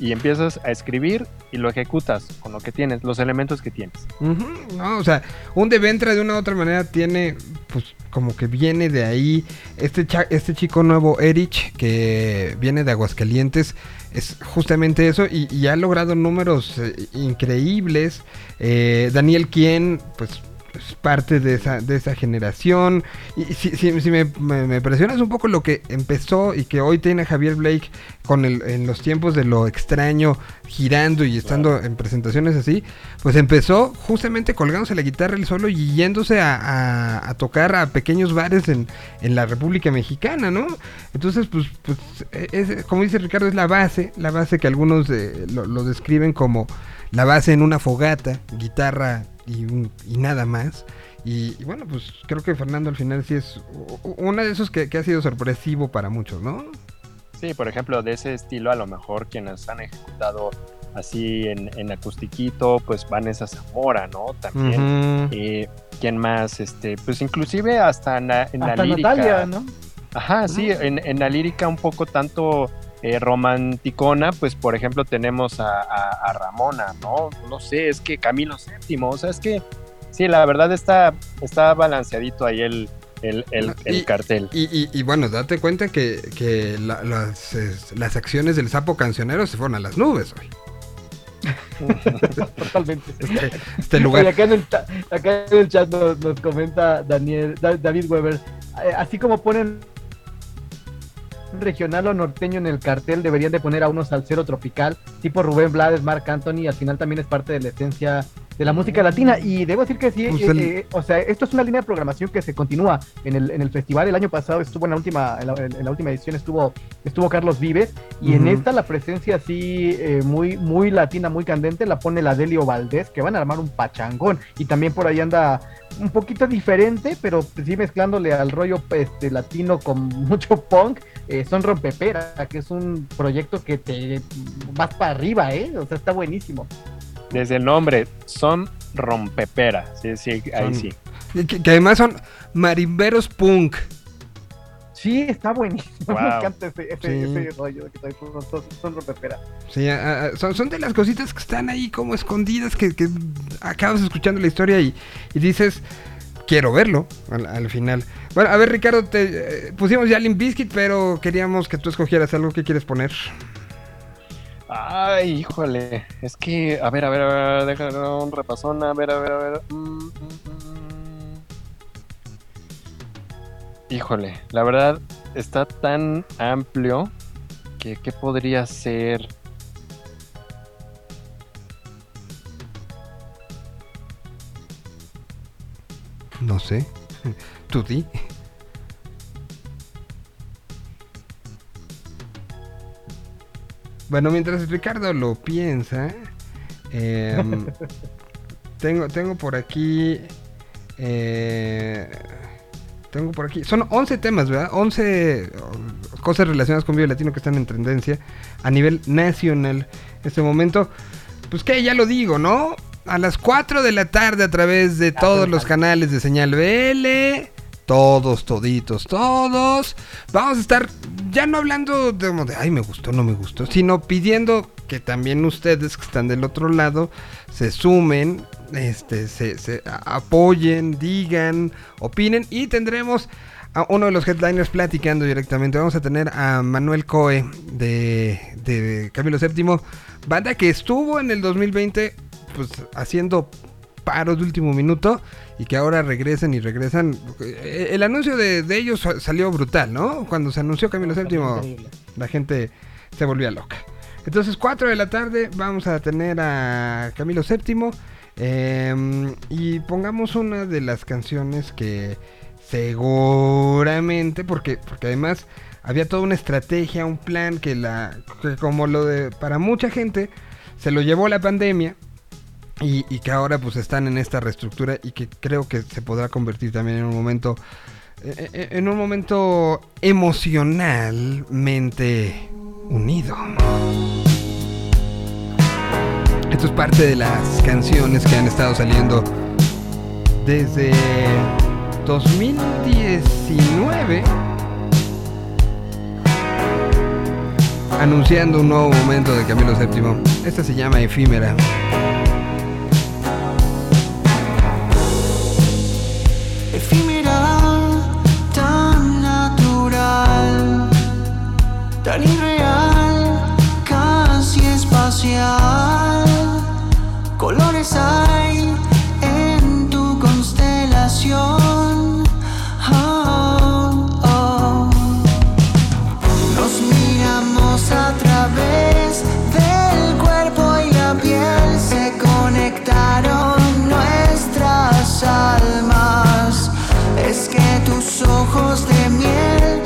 y empiezas a escribir y lo ejecutas con lo que tienes, los elementos que tienes. No, o sea, un Deventra de una u otra manera tiene, pues, como que viene de ahí. Este, cha- este chico nuevo, Erich, que viene de Aguascalientes, es justamente eso y, y ha logrado números eh, increíbles. Eh, Daniel Quien, pues, es parte de esa, de esa generación. Y si, si- si me, me- me presionas un poco lo que empezó y que hoy tiene Javier Blake con el, en los tiempos de lo extraño, girando y estando en presentaciones así, pues empezó justamente colgándose la guitarra él solo y yéndose a, a- a tocar a pequeños bares en, en la República Mexicana, ¿no? Entonces, pues, pues es- como dice Ricardo, es la base, la base que algunos eh, lo, lo describen como la base en una fogata, guitarra y, un- y nada más. Y, y bueno, pues creo que Fernando al final sí es uno de esos que, que ha sido sorpresivo para muchos, ¿no? Sí, por ejemplo, de ese estilo, a lo mejor quienes han ejecutado así en, en acustiquito, pues Vanessa Zamora, ¿no? También. Eh, ¿Quién más? Este, pues inclusive hasta en la, en la Hasta lírica. Natalia, ¿no? Ajá, sí, en, en la lírica un poco tanto eh, romanticona, pues por ejemplo tenemos a, a- a Ramona, ¿no? No sé, es que Camilo VII, o sea, es que sí, la verdad está, está balanceadito ahí el, el, el- el Y- cartel. Y, y- y bueno, date cuenta que, que la- las, las acciones del sapo cancionero se fueron a las nubes hoy. Totalmente. Este, este Oye, lugar. acá en el, ta- acá en el chat nos, nos comenta Daniel, Da- David Weber, eh, así como ponen regional o norteño en el cartel, deberían de poner a uno salsero tropical, tipo Rubén Blades, Marc Anthony, al final también es parte de la esencia de la música latina. Y debo decir que sí, Pues eh, el- eh, o sea, esto es una línea de programación que se continúa en el, en el festival. El año pasado estuvo en la última, en la, en la última edición estuvo, estuvo Carlos Vives, y en esta la presencia así eh, muy, muy latina, muy candente, la pone la Delio Valdés, que van a armar un pachangón. Y también por ahí anda un poquito diferente, pero sí mezclándole al rollo este, latino con mucho punk. eh, son Rompepera, que es un proyecto que te vas para arriba, ¿eh? O sea, está buenísimo. Desde el nombre, son rompepera, sí, sí, ahí Son- sí. Que, que además son marimberos punk. Sí, está buenísimo. Me Wow. encanta ese, ese, Sí. ese rollo de que son, son, son Rompepera. Sí, a- a- son, son de las cositas que están ahí como escondidas, que, que acabas escuchando la historia y, y dices, quiero verlo al, al final. Bueno, a ver, Ricardo, te eh, pusimos ya Limp Bizkit, pero queríamos que tú escogieras algo que quieres poner. Ay, híjole. Es que, a ver, a ver, a ver, déjame un repasón. A ver, a ver, a ver. Mm, mm, mm. Híjole, la verdad está tan amplio que qué podría ser. No sé. Tú di. Bueno, mientras Ricardo lo piensa, em, tengo, tengo por aquí. eh, tengo por aquí. Son 11 temas, ¿verdad? 11 oh, cosas relacionadas con Vive Latino que están en tendencia a nivel nacional. En este momento, pues que ya lo digo, ¿no? A las 4 de la tarde a través de todos los canales de señal BL. Todos, toditos, todos. Vamos a estar ya no hablando de, ay, me gustó, no me gustó, sino pidiendo que también ustedes que están del otro lado se sumen, este, se, apoyen, digan, opinen y tendremos a uno de los headliners platicando directamente. Vamos a tener a Manuel Coe de, de Camilo VII, banda que estuvo en el 2020 pues haciendo paros de último minuto y que ahora regresan y regresan. Eh, El anuncio de, de ellos sa- salió brutal, ¿no? Cuando se anunció Camilo VII, Increíble. la gente se volvía loca. Entonces, 4 de la tarde vamos a tener a Camilo VII eh, y pongamos una de las canciones que seguramente, porque, porque además había toda una estrategia, un plan que la que como lo de para mucha gente se lo llevó la pandemia y, que ahora pues están en esta reestructura y que creo que se podrá convertir también en un momento eh, eh, en un momento emocionalmente unido. Esto es parte de las canciones que han estado saliendo desde 2019 anunciando un nuevo momento de Camilo VII. Esta se llama efímera, tan irreal, casi espacial. Colores hay en tu constelación. Oh, oh. Nos miramos a través del cuerpo y la piel se conectaron nuestras almas. Es que tus ojos de miel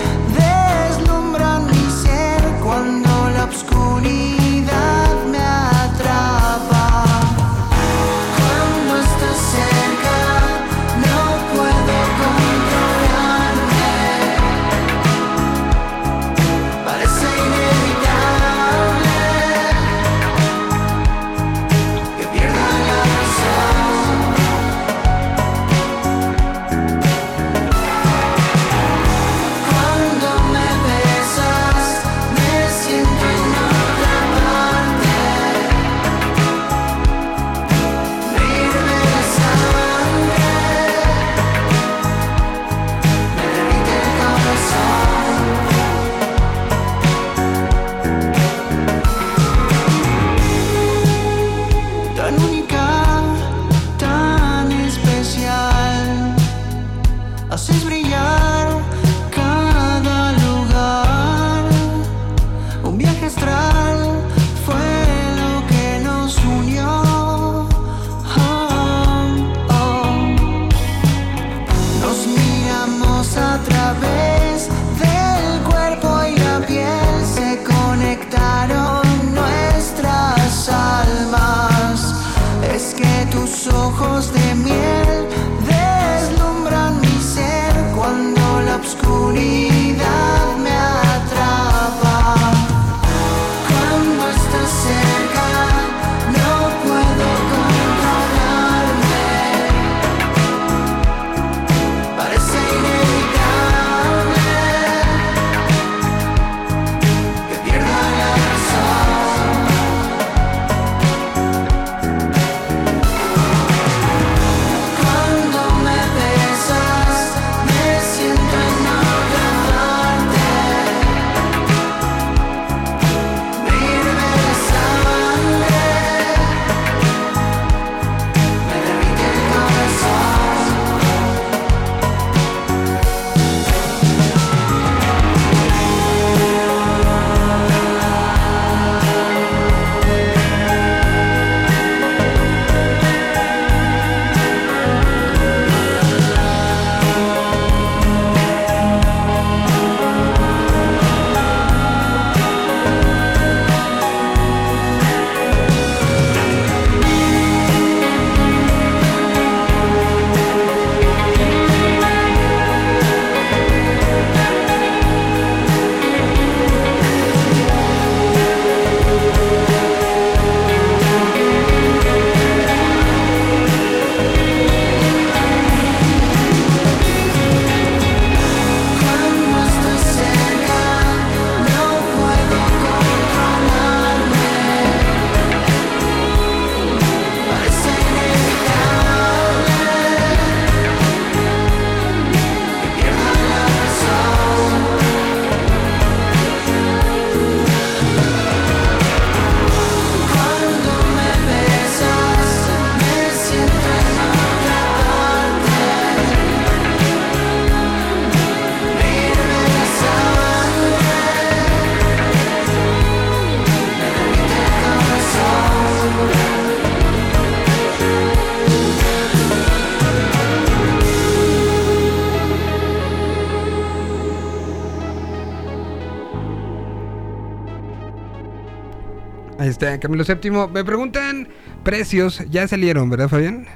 Camilo Séptimo. Me preguntan precios, ya salieron, ¿verdad, Fabián?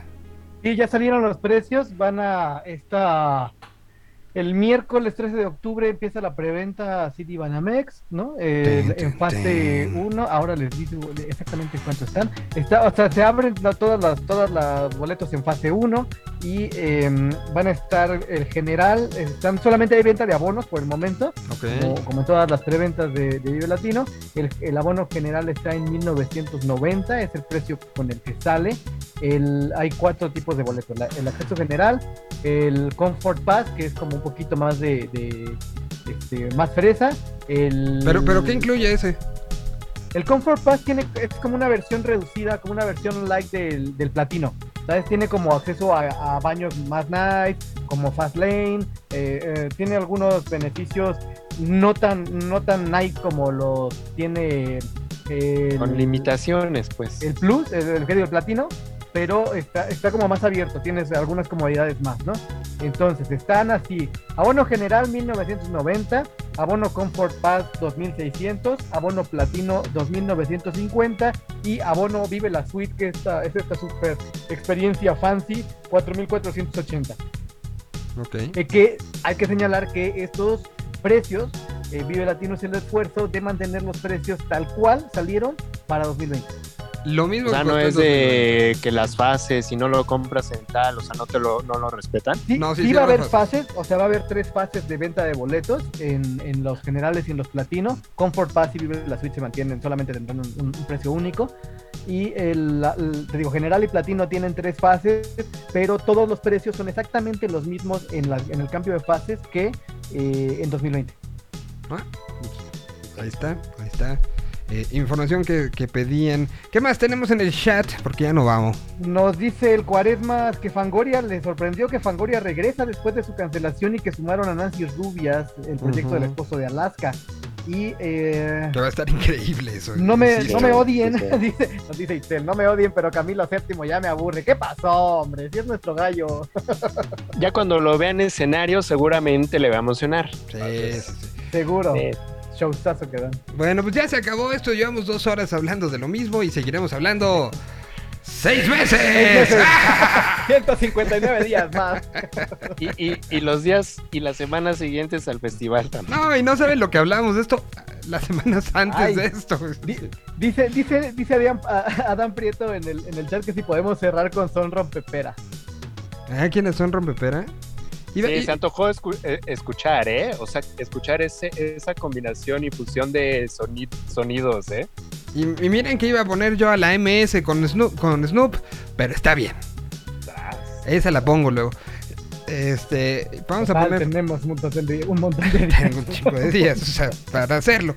Y ya salieron los precios, van a esta el miércoles 13 de octubre empieza la preventa City Banamex, ¿no? Eh, Ten, ten, en fase ten. 1, ahora les digo exactamente cuánto están. Está, o sea, se abren todas las todas las boletos en fase 1 y em, van a estar el general, están solamente hay venta de abonos por el momento, como, como en todas las preventas de, de Vive Latino. El, el abono general está en 1990, es el precio con el que sale. El, hay cuatro tipos de boletos: la- el acceso general, el Comfort Pass, que es como un poquito más de, de, este, más fresa. El, Pero, pero ¿qué incluye ese? el Comfort Pass tiene, es como una versión reducida, como una versión light del, del platino. ¿Sabes? Tiene como acceso a, a baños más nice, como Fast Lane, eh, eh, tiene algunos beneficios no tan, no tan nice como los tiene el, Con limitaciones, pues. el Plus, el, el, el platino, pero está, está como más abierto, tienes algunas comodidades más, ¿no? Entonces, están así, abono general 1990, abono Comfort Pass 2600, abono platino 2950 y abono Vive la Suite, que esta, es esta super experiencia fancy 4480. Ok. Eh, que hay que señalar que estos precios, eh, Vive Latino es el esfuerzo de mantener los precios tal cual salieron para 2020. Lo mismo O sea, que no es de que las fases, si no lo compras en tal, o sea, no te lo, no lo respetan. Sí, No, sí, sí sí va a haber fases, o sea, va a haber tres fases de venta de boletos en, en los generales y en los platino. Comfort Pass y Vive la Suite se mantienen, solamente tendrán un, un- un precio único. Y el, el- te digo, general y platino tienen tres fases, pero todos los precios son exactamente los mismos en, la- en el cambio de fases que eh, en 2020. Ah, pues, Ahí está, ahí está. Eh, información que, que pedían. ¿Qué más tenemos en el chat? Porque ya no vamos. Nos dice el Cuaresma que Fangoria le sorprendió que Fangoria regresa después de su cancelación y que sumaron a Nancy Rubias, el proyecto del esposo de Alaska. Y eh, Que va a estar increíble eso. no me, no me odien, dice, nos dice Itzel, no me odien, pero Camilo VII ya me aburre. ¿Qué pasó, hombre? Si es nuestro gallo. Ya cuando lo vean en escenario, seguramente le va a emocionar. Sí, sí, sí. Seguro. Sí. Showstazo que dan. Bueno, pues ya se acabó esto. Llevamos dos horas hablando de lo mismo y seguiremos hablando seis meses. meses. 159 días más. Y, y- y los días y las semanas siguientes al festival también. No, y no saben lo que hablamos de esto las semanas antes Ay. de esto. Di- Dice, dice, dice Adán Prieto en el, en el chat que si podemos cerrar con Son Rompepera. Ah, ¿quiénes son Rompepera? Iba- Sí, y- se antojó escu- eh, escuchar, ¿eh? O sea, escuchar ese, esa combinación y fusión de soni- sonidos, ¿eh? Y, y miren que iba a poner yo a la MS con Snoop, con Snoop, pero está bien. Esa la pongo luego. Este, vamos a poner Tenemos un montón de, un montón de días. Tengo un chico de días, o sea, para hacerlo.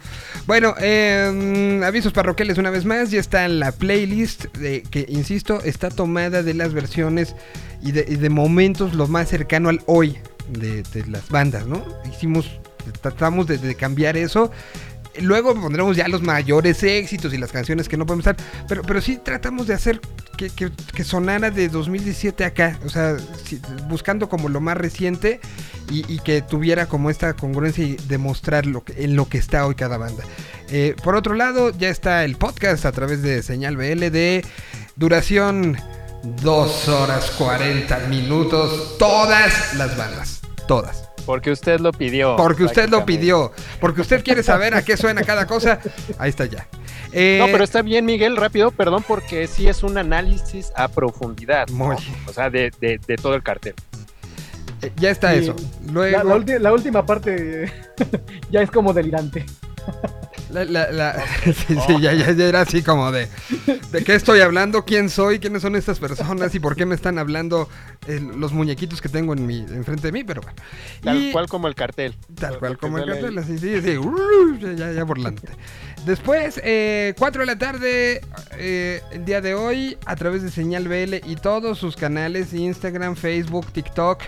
Bueno, eh, avisos parroquiales una vez más, ya está en la playlist de, que, insisto, está tomada de las versiones y de, y de momentos lo más cercano al hoy de, de las bandas, ¿no? Hicimos, tratamos de cambiar eso. Luego pondremos ya los mayores éxitos y las canciones que no podemos estar, pero, pero sí tratamos de hacer que, que, que sonara de 2017 acá, o sea, buscando como lo más reciente y, que tuviera como esta congruencia y demostrar lo que, en lo que está hoy cada banda. Eh, por otro lado, ya está el podcast a través de Señal BL de duración 2 horas 40 minutos, todas las bandas, todas. Porque usted lo pidió. Porque usted lo pidió, porque usted quiere saber a qué suena cada cosa, ahí está ya. Eh, No, pero está bien, Miguel, rápido, perdón, porque sí es un análisis a profundidad. ¿no? Muy. O sea, de, de- de todo el cartel. eh, ya está eso. Luego, la última parte ya es como delirante. La- la- la- sí, sí, ya, ya- ya era así como de ¿De qué estoy hablando? ¿Quién soy? ¿Quiénes son estas personas? ¿Y por qué me están hablando eh, los muñequitos que tengo en mi, enfrente de mí? Pero bueno. Tal Y- cual como el cartel. Tal cual como el cartel, así, sí, sí, uh, ya, ya, burlándote. Después, eh, 4 de la tarde, eh, el día de hoy, a través de Señal BL y todos sus canales, Instagram, Facebook, TikTok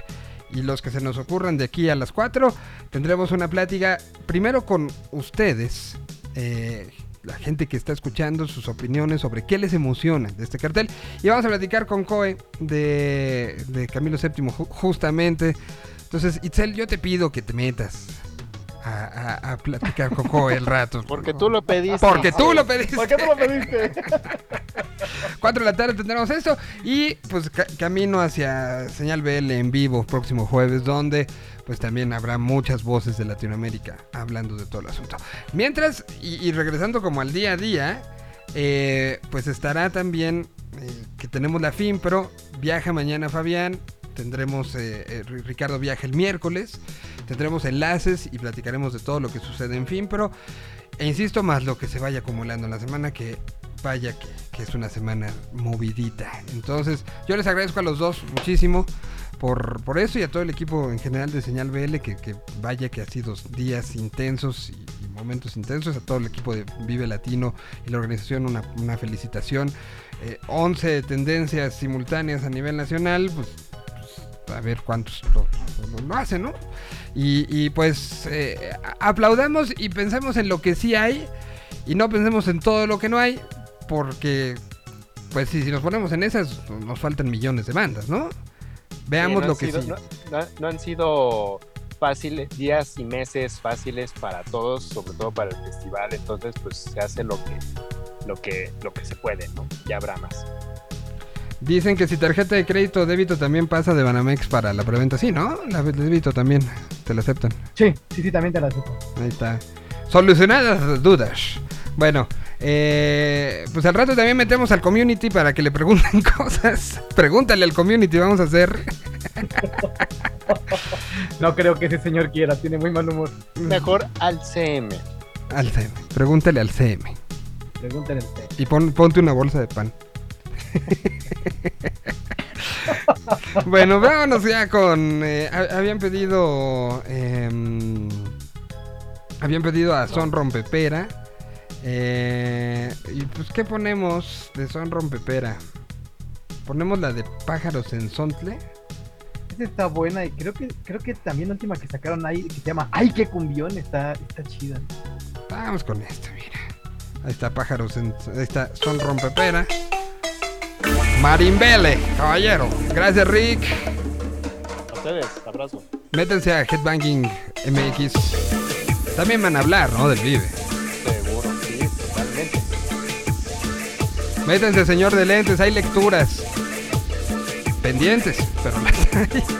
y los que se nos ocurran de aquí a las 4, tendremos una plática primero con ustedes, eh, la gente que está escuchando sus opiniones sobre qué les emociona de este cartel. Y vamos a platicar con Coe de, Camilo VII, ju- justamente. Entonces, Itzel, yo te pido que te metas a, a- a platicar con Joe el rato. Porque tú lo pediste. Porque tú lo pediste. ¿Por qué no lo pediste? 4 de la tarde tendremos esto. Y pues ca- camino hacia Señal BL en vivo próximo jueves, donde pues también habrá muchas voces de Latinoamérica hablando de todo el asunto. Mientras, y, y regresando como al día a día, eh, pues estará también eh, que tenemos la FIM, pero viaja mañana Fabián. Tendremos, eh, eh, Ri- Ricardo viaja el miércoles. Tendremos enlaces y platicaremos de todo lo que sucede en FIM, pero e insisto más lo que se vaya acumulando en la semana que vaya que, es una semana movidita. Entonces, yo les agradezco a los dos muchísimo por, por eso y a todo el equipo en general de Señal BL, que, que vaya que ha sido días intensos y, momentos intensos. A todo el equipo de Vive Latino y la organización, una, una felicitación. Eh, 11 tendencias simultáneas a nivel nacional, pues, a ver cuántos lo, lo- lo hacen, ¿no? Y, y, pues eh, aplaudamos y pensemos en lo que sí hay y no pensemos en todo lo que no hay, porque pues si, si nos ponemos en esas nos faltan millones de bandas, ¿no? Veamos Sí, no lo que sido- sí. No, no- no han sido fáciles, días y meses fáciles para todos, sobre todo para el festival. Entonces, pues se hace lo que, lo que, lo que se puede, ¿no? Ya habrá más. Dicen que si tarjeta de crédito o débito también pasa de Banamex para la preventa, sí, ¿no? La de débito también, te la aceptan. Sí, sí, sí, también te la acepto. Ahí está. Solucionadas las dudas. Bueno, eh, pues al rato también metemos al community para que le pregunten cosas. Pregúntale al community, vamos a hacer. No creo que ese señor quiera, tiene muy mal humor. Mejor al CM. Al CM. Pregúntale al CM. Pregúntale a usted. Y pon- ponte una bolsa de pan. Bueno, vámonos ya con. eh, ha- habían pedido. em, habían pedido a Son Rompepera. Eh, y pues, ¿qué ponemos de Son Rompepera? Ponemos la de Pájaros en Sontle. Esa está buena y creo que creo que también la última que sacaron ahí que se llama Ay qué cumbión está está chida. Vamos con esta, mira. Ahí está Pájaros en. Ahí está Son Rompepera. Marimbele, caballero. Gracias, Rick. A ustedes, abrazo. Métanse a Headbanging MX. También van a hablar, ¿no? Del Vive. Seguro, sí, totalmente. Métanse, señor de lentes, hay lecturas. Pendientes, pero las hay.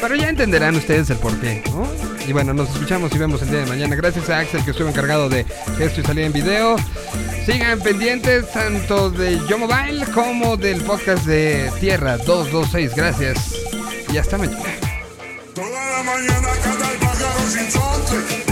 Pero ya entenderán ustedes el porqué, ¿no? Y bueno, nos escuchamos y vemos el día de mañana. Gracias a Axel que estuvo encargado de que esto y salida en video. Sigan pendientes tanto de Yo Mobile como del podcast de Tierra 226. Gracias y hasta mañana. Toda la mañana canta el pájaro sin sonte.